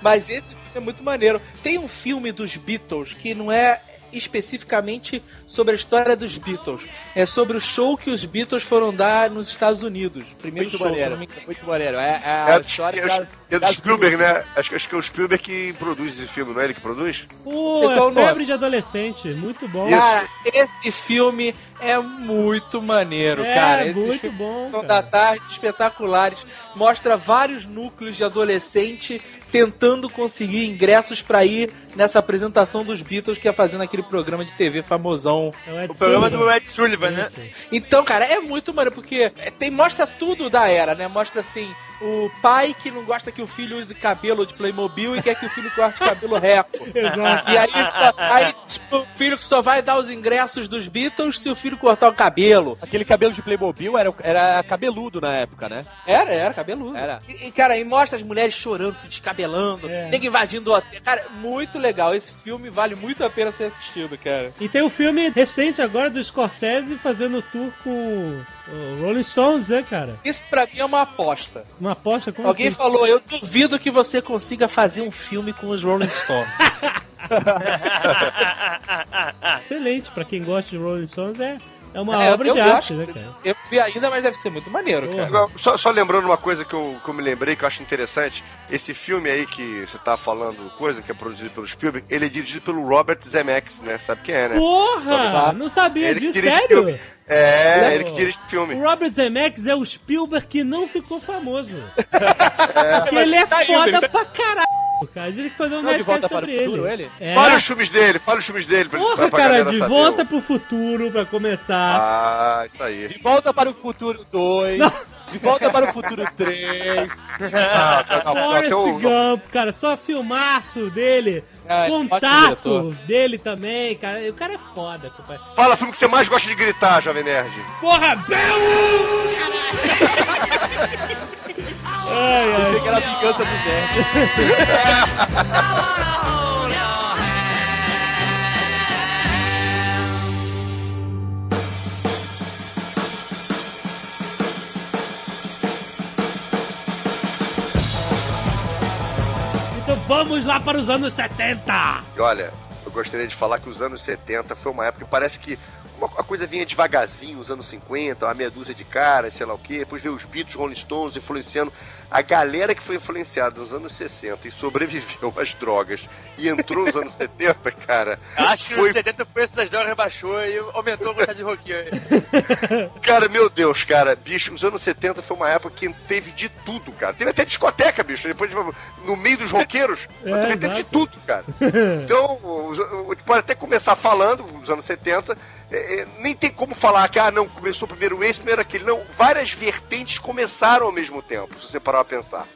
Mas esse filme é muito maneiro. Tem um filme dos Beatles que não é especificamente sobre a história dos Beatles. É sobre o show que os Beatles foram dar nos Estados Unidos. Primeiro Muito show, maneiro. Muito maneiro. É, é É, a do- história é, das, é do das Spielberg, né? Acho, que- acho que é o Spielberg que produz esse filme, não é ele que produz? Pô, é febre de adolescente. Muito bom. Cara, esse filme é muito maneiro, é, cara. Esses muito filmes bom. são cara. da tarde espetaculares. Mostra vários núcleos de adolescente tentando conseguir ingressos pra ir nessa apresentação dos Beatles que ia fazendo aquele programa de TV famosão. É o Ed O programa do Ed Sullivan, né? Então, cara, é muito maneiro, porque é, tem, mostra tudo da era, né? Mostra assim, o pai que não gosta que o filho use cabelo de Playmobil e quer que o filho corte cabelo. Exato. E aí, aí tipo, o filho que só vai dar os ingressos dos Beatles se o filho cortar o cabelo. Aquele cabelo de Playmobil era, era cabeludo na época, né? Era, era, cabeludo. Era. E, e, cara, e mostra as mulheres chorando, se descabelando, É. ninguém invadindo o hotel. Cara, muito legal. Esse filme vale muito a pena ser assistido, cara. E tem o filme recente agora do Scorsese fazendo tour com o Rolling Stones, né, cara? Isso pra mim é uma aposta. Uma aposta com Alguém falou, eu duvido que você consiga fazer um filme com os Rolling Stones. Excelente, pra quem gosta de Rolling Stones, é, é uma É, obra eu de gosto. arte, né, cara? eu vi ainda, mas deve ser muito maneiro, Porra. cara. Agora, Só, só lembrando uma coisa que eu, que eu me lembrei, que eu acho interessante. Esse filme aí que você tá falando, coisa, que é produzido pelo Spielberg, ele é dirigido pelo Robert Zemeckis, né? Sabe quem é, né? Porra! Não sabia Ele disso, sério? É, Olha ele só. que dirige o filme. O Robert Zemeckis é o Spielberg que não ficou famoso. Porque ele é Tá foda ele- pra caralho, cara. Ele tem que fazer um Não, de Nerdcast volta para o sobre futuro, ele. ele? É. Fala os filmes dele, fala os filmes dele pra, Porra, pra, pra cara, de volta pro futuro, pra começar. Ah, isso aí. De volta para o futuro 2. De volta para o futuro 3. Ah, tá, não, não, Forrest até o- Gump, cara, só filmaço dele. Ah, é Contato dele também, cara. O cara é foda, compadre. Fala o filme que você mais gosta de gritar, Jovem Nerd. Porra, Belo! Ai, ai. Achei que era a vingança do Nerd. vamos lá para os anos 70. E olha, eu gostaria de falar que os anos 70 foi uma época que parece que a coisa vinha devagarzinho, os anos 50, uma meia dúzia de caras, sei lá o quê, depois veio os Beatles, Rolling Stones influenciando. A galera que foi influenciada nos anos 60 e sobreviveu às drogas e entrou nos anos 70, cara. Acho que foi nos 70 o preço das drogas rebaixou e aumentou a gostar de roquinho. Cara, meu Deus, cara, bicho, os anos 70 foi uma época que teve de tudo, cara. Teve até discoteca, bicho. Depois, no meio dos roqueiros, É, teve de tudo, cara. Então, pode até começar falando, os anos 70, é, é, nem tem como falar que, ah, não, começou primeiro esse, primeiro aquele. Não, várias vertentes começaram ao mesmo tempo, se você parar pra pensar.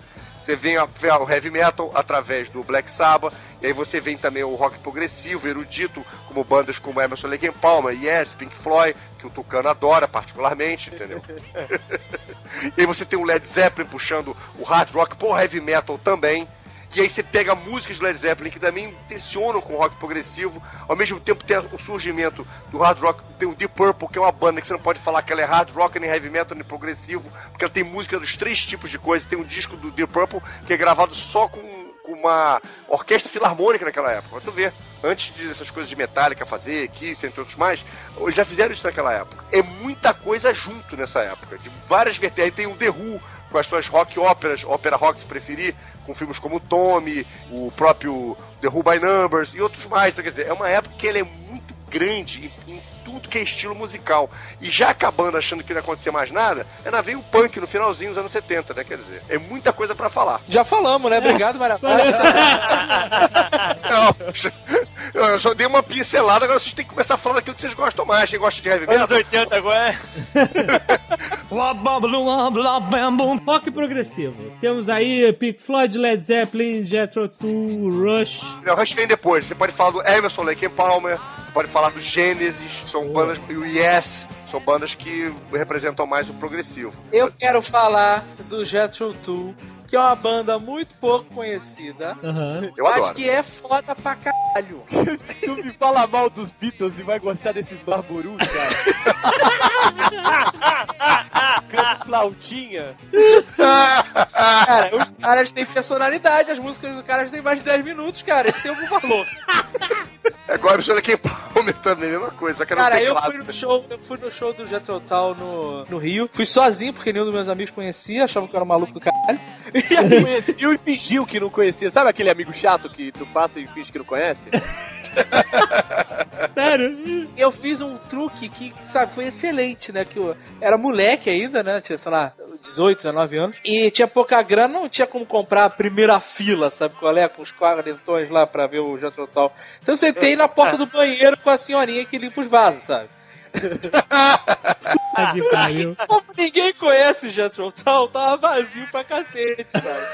Você vem o heavy metal através do Black Sabbath, e aí você vem também o rock progressivo, erudito, como bandas como Emerson Lake and Palmer, Yes, Pink Floyd, que o Tucano adora particularmente, entendeu? e aí você tem o Led Zeppelin puxando o hard rock por heavy metal também. E aí você pega músicas do Led Zeppelin que também intencionam com o rock progressivo, ao mesmo tempo tem o surgimento do hard rock, tem o Deep Purple, que é uma banda que você não pode falar que ela é hard rock, nem heavy metal, nem progressivo, porque ela tem música dos três tipos de coisas. Tem um disco do Deep Purple que é gravado só com, uma orquestra filarmônica naquela época. Tu ver, antes dessas coisas de Metallica fazer, Kiss, entre outros mais, eles já fizeram isso naquela época. É muita coisa junto nessa época, de várias vertentes. Aí tem o The Who, com as suas rock óperas, ópera rock se preferir, com filmes como Tommy, o próprio The Who by Numbers e outros mais. Então, quer dizer, é uma época que ela é muito grande em, em tudo que é estilo musical. E já acabando achando que não ia acontecer mais nada, ela veio o punk no finalzinho dos anos 70, né? Quer dizer, é muita coisa pra falar. Já falamos, né? Obrigado, Maria. Não, eu só dei uma pincelada, agora vocês têm que começar a falar daquilo que vocês gostam mais. Quem gosta de heavy metal? Anos 80 agora. Rock progressivo. Temos aí Pink Floyd, Led Zeppelin, Jethro Tull, Rush. O Rush vem depois. Você pode falar do Emerson, Lake Palmer, pode falar do Genesis, são bandas, e o Yes, são bandas que representam mais o progressivo. Eu quero falar do Jethro Tull, que é uma banda muito pouco conhecida, Aham. Eu mas adoro. que é foda pra caralho. Tu me fala mal dos Beatles e vai gostar desses barburus, cara. Canto flautinha. Cara, os caras têm personalidade, as músicas dos caras têm mais de 10 minutos, cara. Isso tem algum valor. Agora o and Palmer também, mesma coisa, um Cara, eu fui no show, eu fui no show do Jethro Tull no, no Rio. Fui sozinho, porque nenhum dos meus amigos conhecia, achavam que eu era um maluco do caralho. E aí conheciu e fingiu que não conhecia. Sabe aquele amigo chato que tu passa e finge que não conhece? Sério? Eu fiz um truque que, sabe, foi excelente, né? Que eu era moleque ainda, né? Tinha, sei lá, 18, 19 anos. E tinha pouca grana, não tinha como comprar a primeira fila, sabe qual é? Com os quarentões lá pra ver o Jethro Tull. Então eu sentei na porta do banheiro com a senhorinha que limpa os vasos, sabe? Que pariu. Como ninguém conhece Jethro Tull, tava vazio pra cacete, sabe?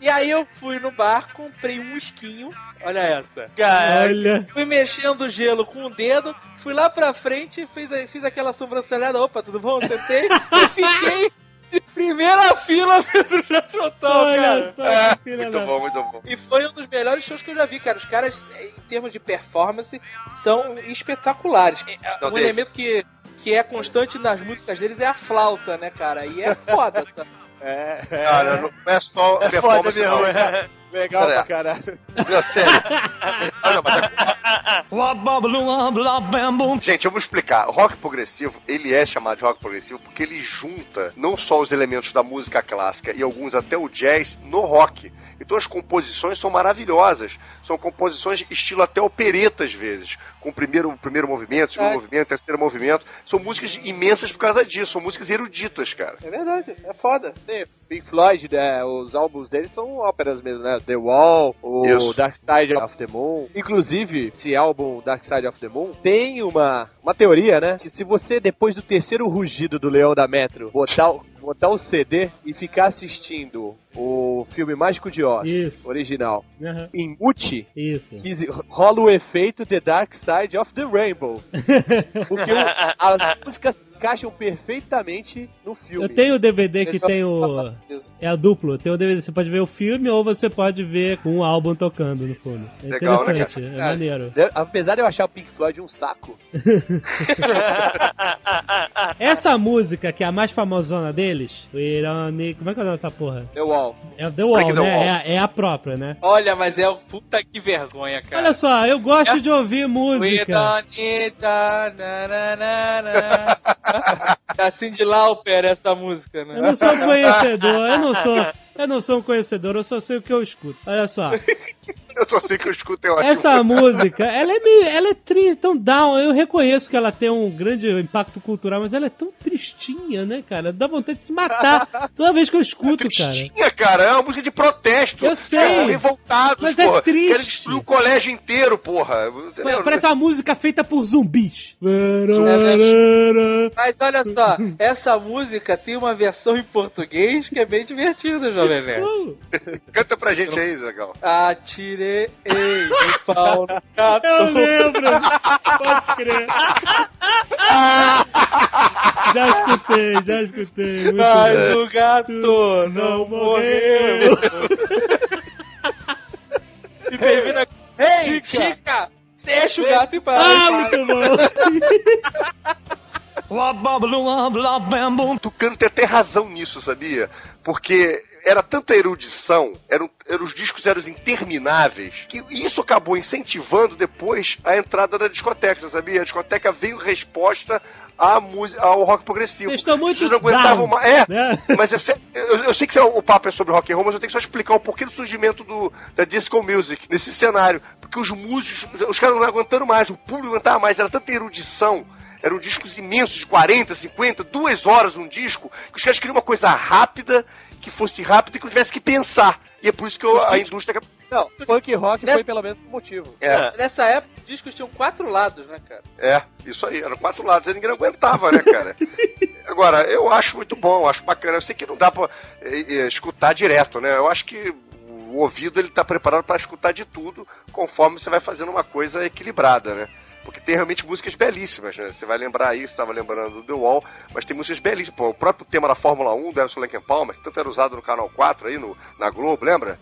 E aí eu fui no bar, comprei um esquinho, olha essa. Cara, Olha. Fui mexendo o gelo com o dedo, fui lá pra frente, fiz, fiz aquela sobrancelhada, opa, tudo bom? Sentei e fiquei de primeira fila vendo o Jethro Tull, Olha cara. só, que filha Muito da- bom, muito bom. E foi um dos melhores shows que eu já vi, cara. Os caras, em termos de performance, são espetaculares. É, Não, Um Dave. elemento que, que é constante nas músicas deles é a flauta, né, cara? E é foda, sabe? É, Cara, não é só é foda performance, mesmo. não. é. Legal pra caralho. Não, sério. Não, mas é- Gente, eu vou explicar. O rock progressivo, ele é chamado de rock progressivo porque ele junta não só os elementos da música clássica e alguns até o jazz no rock. Então as composições são maravilhosas. São composições estilo até opereta às vezes. Com o primeiro, o primeiro movimento, segundo É. movimento, terceiro movimento. São músicas imensas por causa disso. São músicas eruditas, cara. É verdade, é foda. Sim, Pink Floyd, né, os álbuns deles são óperas mesmo, né? The Wall, o Isso. Dark Side of the Moon. Inclusive, esse álbum Dark Side of the Moon tem uma, uma teoria, né? Que se você, depois do terceiro rugido do Leão da Metro, botar, o- botar o CD e ficar assistindo o filme Mágico de Oz, Isso. original, Aham. em mute, Isso. que rola o efeito The Dark Side of the Rainbow. Porque o- as músicas encaixam perfeitamente no filme. Eu tenho o DVD que Eles tem o. É a duplo. Tem o DVD, você pode ver o filme ou você pode ver com o álbum tocando no fundo. É Legal, né, interessante, é Cara, maneiro. de- Apesar de eu achar o Pink Floyd um saco, Essa música, que é a mais famosona deles, o Ironic. Como é que é o nome dessa porra? The Wall. É The Wall, Break the né? Wall. É, a- é a própria, né? Olha, mas é o puta que vergonha, cara. Olha só, eu gosto de ouvir We música. don't need a- na, na, na, na. Da Cindy Lauper, essa música, né? Eu não sou um conhecedor, eu não sou, eu não sou um conhecedor, eu só sei o que eu escuto. Olha só, Eu só sei que eu escuto é ótimo. essa música, ela é meio, ela é triste, tão down. Eu reconheço que ela tem um grande impacto cultural, mas ela é tão tristinha, né, cara? Dá vontade de se matar toda vez que eu escuto, cara. Tristinha, cara, é uma música de protesto. Eu sei. É, revoltados, Mas é porra. triste. Querem destruir o colégio inteiro, porra. Entendeu? Parece uma música feita por zumbis. Mas olha só, essa música tem uma versão em português que é bem divertida, Jovem Nerd. Canta pra gente aí, Zagal. Atirei o pau no gato. Eu lembro, pode crer. Já escutei, já escutei. Muito Mas bem. o gato não não morreu. e termina. Ei, Chica! Deixa o gato em paz. Ah, muito bom. Tucano tem até razão nisso, sabia? Porque era tanta erudição, eram, eram, os discos eram intermináveis, que isso acabou incentivando depois a entrada da discoteca, você sabia? A discoteca veio em resposta à música, ao rock progressivo. Vocês estão muito Vocês não aguentavam mais. É, né? mas é eu, eu sei que o papo é sobre rock and roll, mas eu tenho que só explicar o porquê do surgimento do, da disco music nesse cenário. Porque os músicos, os caras não aguentando mais, o público não aguentava mais, era tanta erudição. Eram discos imensos, de 40, 50, duas horas um disco, que os caras queriam uma coisa rápida, que fosse rápida e que não tivesse que pensar. E é por isso que eu- a indústria. Não, punk rock Né? foi pelo mesmo motivo. É, Nessa época, os discos tinham quatro lados, né, cara? é, isso aí, eram quatro lados, aí ninguém aguentava, né, cara? Agora, eu acho muito bom, eu acho bacana. Eu sei que não dá pra é, é, escutar direto, né? Eu acho que o ouvido ele tá preparado para escutar de tudo, conforme você vai fazendo uma coisa equilibrada, né? Porque tem realmente músicas belíssimas, né? Você vai lembrar você estava lembrando do The Wall, mas tem músicas belíssimas. Pô, o próprio tema da Fórmula 1 do Emerson Lake Palmer, que tanto era usado no Canal 4 aí, no, na Globo, lembra?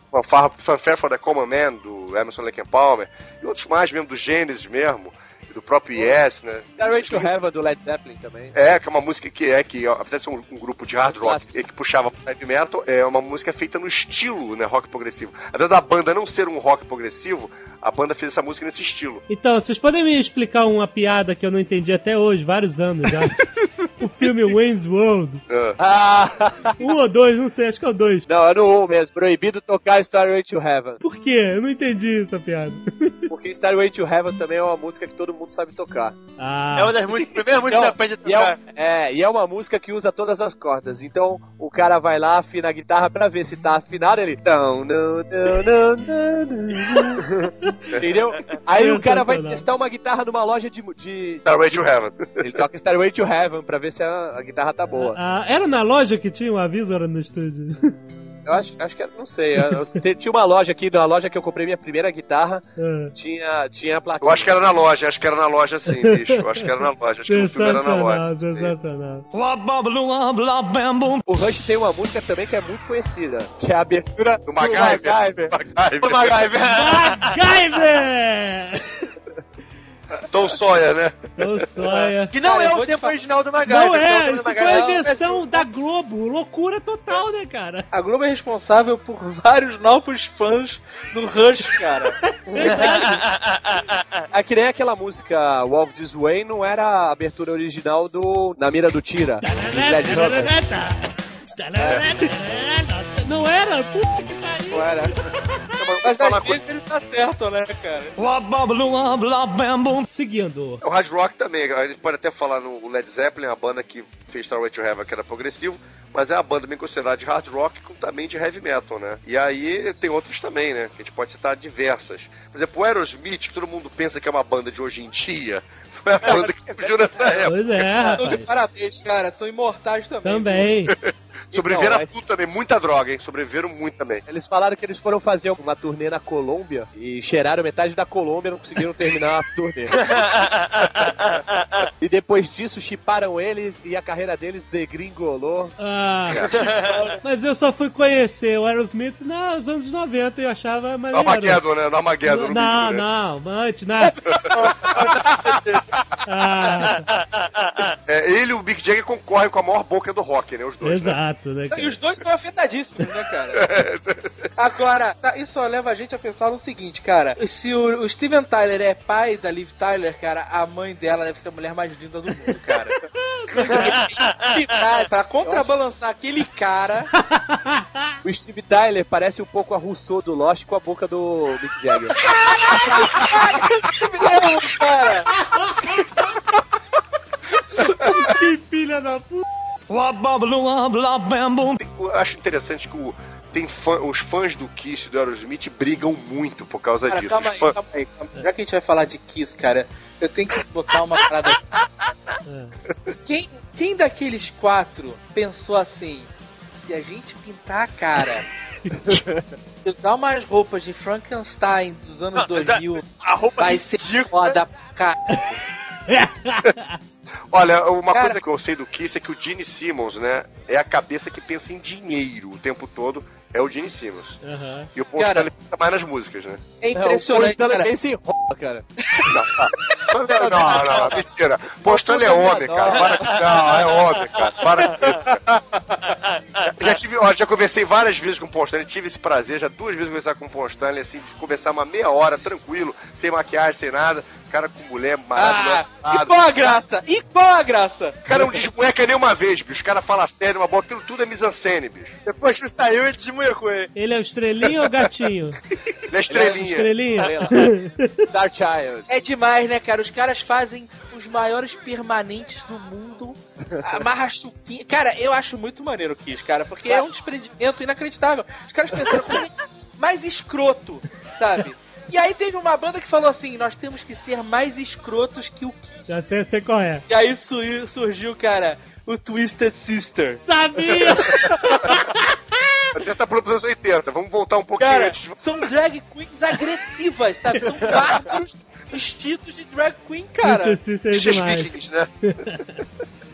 Fanfare, for the Common Man, do Emerson Lake Palmer, e outros mais mesmo, do Gênesis mesmo, do próprio Yes, né? Stairway to Heaven do Led Zeppelin também. É, que é uma música que é, que apesar de ser um, um grupo de hard rock e que puxava pro heavy metal, é uma música feita no estilo, né, rock progressivo. Apesar da banda não ser um rock progressivo, a banda fez essa música nesse estilo. Então, vocês podem me explicar uma piada que eu não entendi até hoje, vários anos já. o filme Wayne's World. Ah, Um ou dois, não sei, acho que é o dois. não, é no 1 mesmo. Proibido tocar Stairway to Heaven. Por quê? Eu não entendi essa piada. Porque Stairway to Heaven também é uma música que todo mundo sabe tocar. Ah, É uma das músicas, primeiras músicas que você aprende a E é, tocar. um- é, e é uma música que usa todas as cordas. Então o cara vai lá, afina a guitarra pra ver se tá afinado. Ele. Não, não, não, não, não, não. Entendeu? Aí o cara vai testar uma guitarra numa loja de. de Starway to Heaven. ele toca Stairway to Heaven pra ver se a, a guitarra tá boa. ah, era na loja que tinha um aviso ou era no estúdio? Eu acho, acho que era, não sei. eu- tinha uma loja aqui, na loja que eu comprei minha primeira guitarra, Ah, tinha, tinha a placa. Eu acho que era na loja, acho que era na loja sim, bicho. Eu acho que era na loja, acho que o filme era na loja. sensacional. O Rush tem uma música também que é muito conhecida, que é a abertura Do MacGyver. MacGyver. Do MacGyver. MacGyver! Tom Sawyer, né? Ô, Sawyer. Que não Cara, é o te tempo falar- original do MacGyver. Não Então, é, isso foi a é- versão da Globo. Loucura total, né, cara? A Globo é responsável por vários novos fãs do Rush, cara. É que nem aquela música Walk This Way não era a abertura original do Na Mira do Tira. do Led Zeppelin. Não era? Puta que pariu. Não era. Mas Falar às vezes ele tá certo, né, cara? Seguindo. O hard rock também, a gente pode até falar no Led Zeppelin, a banda que fez Starway to Heaven, que era progressivo, mas é a banda bem considerada de hard rock com também de heavy metal, né? E aí tem outros também, né? Que a gente pode citar diversas. Por exemplo, o Aerosmith, que todo mundo pensa que é uma banda de hoje em dia, foi a banda que surgiu nessa época. Pois é, rapaz. parabéns, cara. São imortais também. Também. Sobreviveram Então, a tudo também, muita droga, hein? Sobreviveram muito também. Eles falaram que eles foram fazer uma turnê na Colômbia e cheiraram metade da Colômbia e não conseguiram terminar a turnê. e depois disso, chiparam eles e a carreira deles degringolou. Ah, mas eu só fui conhecer o Aerosmith nos anos 90 e eu achava maneiro. Armageddon, né? No Armageddon. no Não, né? não, antes, né? ah, É, ele e o Mick Jagger concorrem com a maior boca do rock, né? Os dois. né? Né, E cara? os dois são afetadíssimos, né, cara? Agora, tá, isso só leva a gente a pensar no seguinte, cara. Se o, o Steven Tyler é pai da Liv Tyler, cara, a mãe dela deve ser a mulher mais linda do mundo, cara. Pra contrabalançar aquele cara, O Steve Tyler parece um pouco a Rousseau do Lost com a boca do Mick Jagger. cara. Que filha da puta. Eu acho interessante que o- tem fã- os fãs do Kiss e do Aerosmith brigam muito por causa Cara, disso. calma aí, fã- calma aí, calma aí. Já que a gente vai falar de Kiss, cara, eu tenho que botar uma parada. Quem, quem daqueles quatro pensou assim? Se a gente pintar a cara, usar umas roupas de Frankenstein dos anos Não, mas a- 2000, A roupa vai ser ridícula. foda pra Olha, uma Cara- coisa que eu sei do Kiss é que o Gene Simmons, né, é a cabeça que pensa em dinheiro o tempo todo, é o Gene Simmons. Aham. E o Paul Cara- Stanley pensa mais nas músicas, né? É É, o impressionante, Paul cara. pensa em rola, cara. Não, não, não, não, mentira. Paul Stanley é homem, cara. Para com- Não, é homem, cara. Para com isso, cara. Já, já tive, ó, já conversei várias vezes com o Paul Stanley, tive esse prazer, já duas vezes conversar com o Paul Stanley, assim, de conversar uma meia hora, tranquilo, sem maquiagem, sem nada. Cara com mulher Ah, maravilhosa. e qual a graça? E qual a graça? O cara não desmueca nem uma vez, bicho. O cara fala sério, uma boa, aquilo tudo é mise-en-scène, bicho. Depois que saiu, ele desmoecou ele. Ele é o estrelinho ou o gatinho? Ele é estrelinha. Estrelinha? Dark Child. É demais, né, cara? Os caras fazem os maiores permanentes do mundo. Amarra chuquinha. Cara, eu acho muito maneiro o Kiss, cara, porque é um desprendimento inacreditável. Os caras pensaram é mais escroto, sabe? E aí teve uma banda que falou assim: nós temos que ser mais escrotos que o Kiss. Já até sei qual é. E aí su- surgiu, cara, o Twisted Sister. Sabia! Você tá pulando pros anos 80. Vamos voltar um pouquinho Cara, antes. são drag queens agressivas, sabe? São bárbaros vestidos de drag queen, cara. Isso, isso é demais. vikings, né?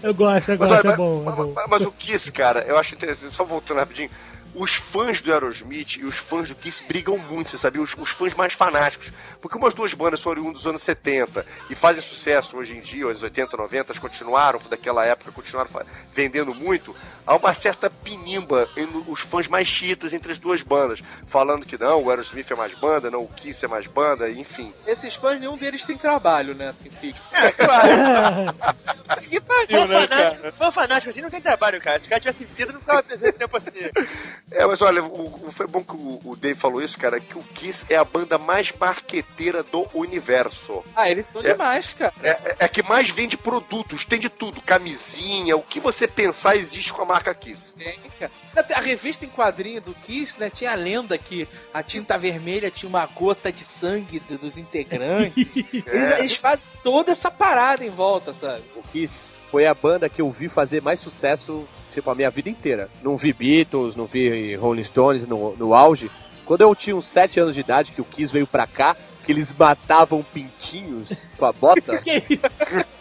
Eu gosto, eu Mas, gosto, é bom, é mas- bom. mas- mas o Kiss, cara, eu acho interessante, só voltando rapidinho. Os fãs do Aerosmith e os fãs do Kiss brigam muito, você sabia? Os, os fãs mais fanáticos. Porque umas duas bandas são oriundas dos anos 70 e fazem sucesso hoje em dia, anos 80, 90, elas continuaram, daquela época, continuaram vendendo muito. Há uma certa pinimba entre os fãs mais chiitas entre as duas bandas, falando que não, o Aerosmith é mais banda, não, o Kiss é mais banda, enfim. Esses fãs, nenhum deles tem trabalho, né? Assim, fixo. É, claro. Que pariu, né, fanático, fã fanático assim não tem trabalho, cara. Se o cara tivesse vida, não ficava presente tempo assim. É, mas olha, o, o- foi bom que o, o Dave falou isso, cara, que o Kiss é a banda mais marqueteira do universo. Ah, eles são É. demais, cara. É, é- é que mais vende produtos, tem de tudo, camisinha, o que você pensar existe com a marca Kiss. Tem, cara. Até A revista em quadrinho do Kiss, né? Tinha a lenda que a tinta vermelha tinha uma gota de sangue do- dos integrantes. Eles, É. eles fazem toda essa parada em volta, sabe? O Kiss foi a banda que eu vi fazer mais sucesso, tipo, a minha vida inteira. Não vi Beatles, não vi Rolling Stones no, no auge. Quando eu tinha uns 7 anos de idade, que o Kiss veio pra cá, que eles matavam pintinhos com a bota, Que isso?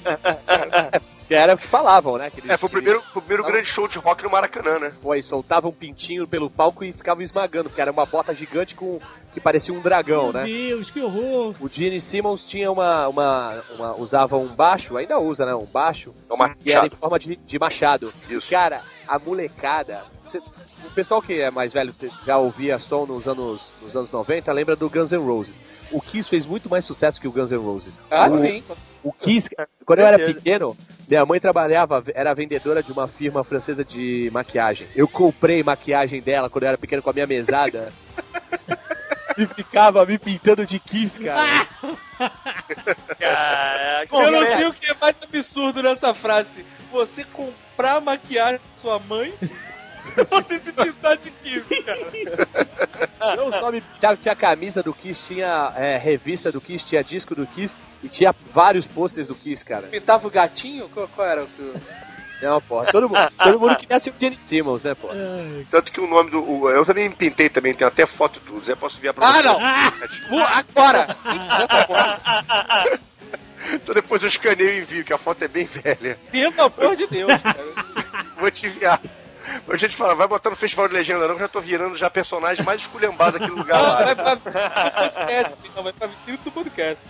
que era o que falavam, né? Que eles, É, foi o primeiro, o primeiro grande show de rock no Maracanã, né? Foi, soltavam um pintinho pelo palco e ficavam esmagando, porque era uma bota gigante com que parecia um dragão, né? Meu Deus, que horror. O Gene Simmons tinha uma, uma, uma- usava um baixo, ainda usa, né? Um baixo, É uma que era em forma de, de machado. Isso. Cara, a molecada. cê- o pessoal que é mais velho já ouvia som nos anos, nos anos 90 lembra do Guns N' Roses. O Kiss fez muito mais sucesso que o Guns N' Roses. Ah, o, sim. O Kiss, quando eu era pequeno, minha mãe trabalhava, era vendedora de uma firma francesa de maquiagem. Eu comprei maquiagem dela quando eu era pequeno com a minha mesada. e ficava me pintando de Kiss, cara. Caraca. Eu não sei o que é mais absurdo nessa frase. Você comprar maquiagem da sua mãe você se pintar de Kiss, cara. Não só me tinha camisa do Kiss, tinha é, revista do Kiss, tinha disco do Kiss e tinha vários posters do Kiss, cara. Pintava o gatinho? Qual, qual era o que... Não, porra, todo mundo, todo mundo queria ser o Gene Simmons, né, pô? Ai, Tanto que o nome do. o- eu também me pintei também, tenho até foto e tudo. Zé, posso enviar pra Ah, você? não! Vou agora! Nessa porra. Então depois eu escaneio e envio, que a foto é bem velha. Pelo amor de Deus, cara. Vou te enviar. A gente fala, vai botar no Festival de Legenda não, que eu já tô virando já personagem mais esculhambado daquele lugar Não, lá. vai pra podcast. Não, vai pra vitrine do podcast.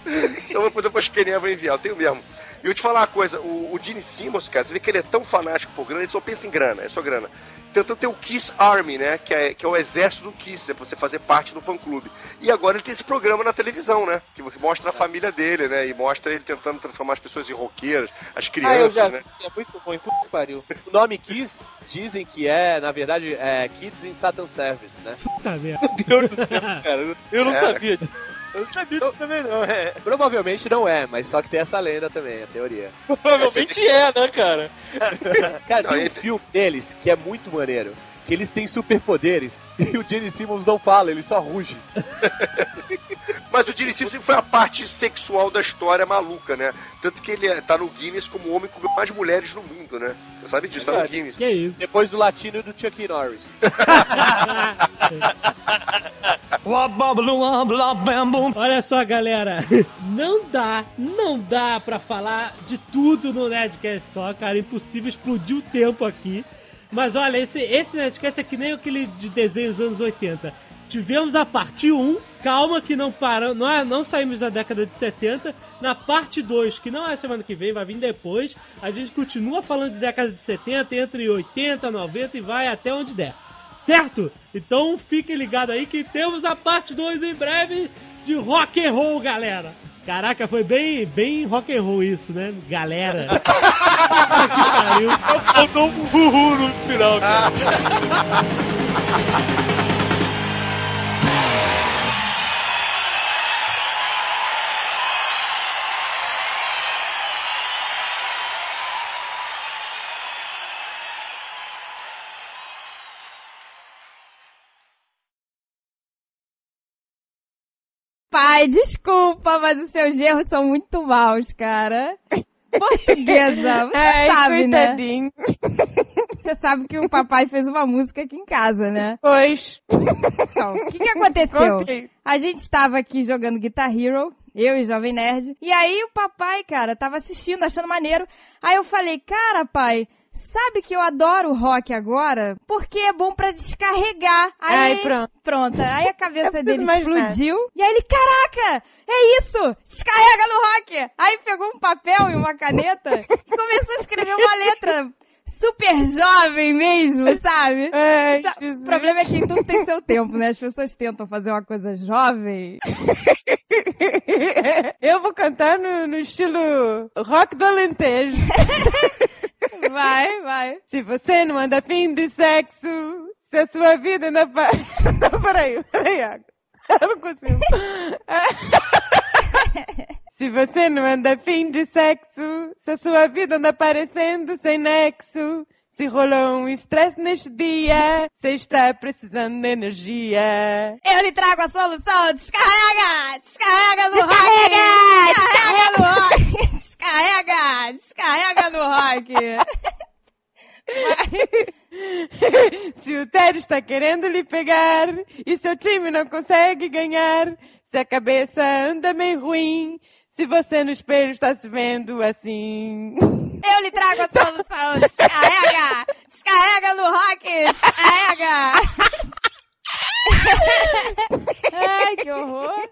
Então depois eu vou escanear vou enviar, eu tenho mesmo. E eu te falar uma coisa, o, o Gene Simmons, cara, você vê que ele é tão fanático por grana, ele só pensa em grana, é só grana. Tentando ter o Kiss Army, né? Que é, que é o exército do Kiss, né? Pra você fazer parte do fã-clube. E agora ele tem esse programa na televisão, né? Que você mostra a família dele, né? E mostra ele tentando transformar as pessoas em roqueiros, as Ah, eu crianças, já né? é muito bom, puta que pariu. O nome Kiss dizem que é, na verdade, é Kids in Satan Service, né? Puta merda. Meu Deus do céu, cara. Eu não É. sabia. Eu não sabia disso também, não. É. Provavelmente não é, mas só que tem essa lenda também, a teoria. Provavelmente é, né, cara? Cara, Não, tem um ele- filme deles que é muito maneiro. Que eles têm superpoderes e o Gene Simmons não fala, ele só ruge. Mas o Gene Simmons sempre foi a parte sexual da história maluca, né? Tanto que ele é- tá no Guinness como o homem com mais mulheres no mundo, né? Você sabe disso, tá no Guinness. Que isso? Depois do latino e do Chuck Norris. Olha só, galera. Não dá, não dá pra falar de tudo no Nerdcast só, cara. Impossível explodir o tempo aqui. Mas olha, esse, esse Nerdcast é que nem aquele de desenho dos anos 80. Tivemos a parte 1, calma que não paramos, não, é- não saímos da década de 70. Na parte 2, que não é semana que vem, vai vir depois, a gente continua falando de década de 70, entre 80, 90 e vai até onde der. Certo? Então fiquem ligados aí que temos a parte 2 em breve de rock and roll, galera. Caraca, foi bem, bem rock and roll isso, né? Galera. Faltou um uhul no final, cara. Pai, desculpa, mas os seus erros são muito maus, cara. Portuguesa, você Ai, sabe, né? Você sabe que o papai fez uma música aqui em casa, né? Pois. Então, o que que aconteceu? A gente estava aqui jogando Guitar Hero, eu e o Jovem Nerd, e aí o papai, cara, tava assistindo, achando maneiro. Aí eu falei, cara, pai, sabe que eu adoro rock agora? Porque é bom pra descarregar. Aí, Ai, pronto. Pronto, aí a cabeça dele explodiu, e aí ele, caraca, é isso, descarrega no rock. Aí pegou um papel e uma caneta e começou a escrever uma letra super jovem mesmo, sabe? Ai. O problema é que tudo tem seu tempo, né? As pessoas tentam fazer uma coisa jovem. Eu vou cantar no, no estilo rock do Alentejo. Vai, vai. Se você não anda afim de sexo, se a sua vida não para... Não, peraí, peraí, Iago. Eu não consigo. Se você não anda afim de sexo, se a sua vida anda parecendo sem nexo, se rolou um estresse neste dia, você está precisando de energia. Eu lhe trago a solução. Descarrega! Descarrega no rock! Descarrega no rock! Descarrega! Descarrega no rock! Se o Ted está querendo lhe pegar e seu time não consegue ganhar, se a cabeça anda meio ruim, se você no espelho está se vendo assim. Eu lhe trago a solução. Descarrega! Descarrega no rock! Descarrega! Ai, que horror!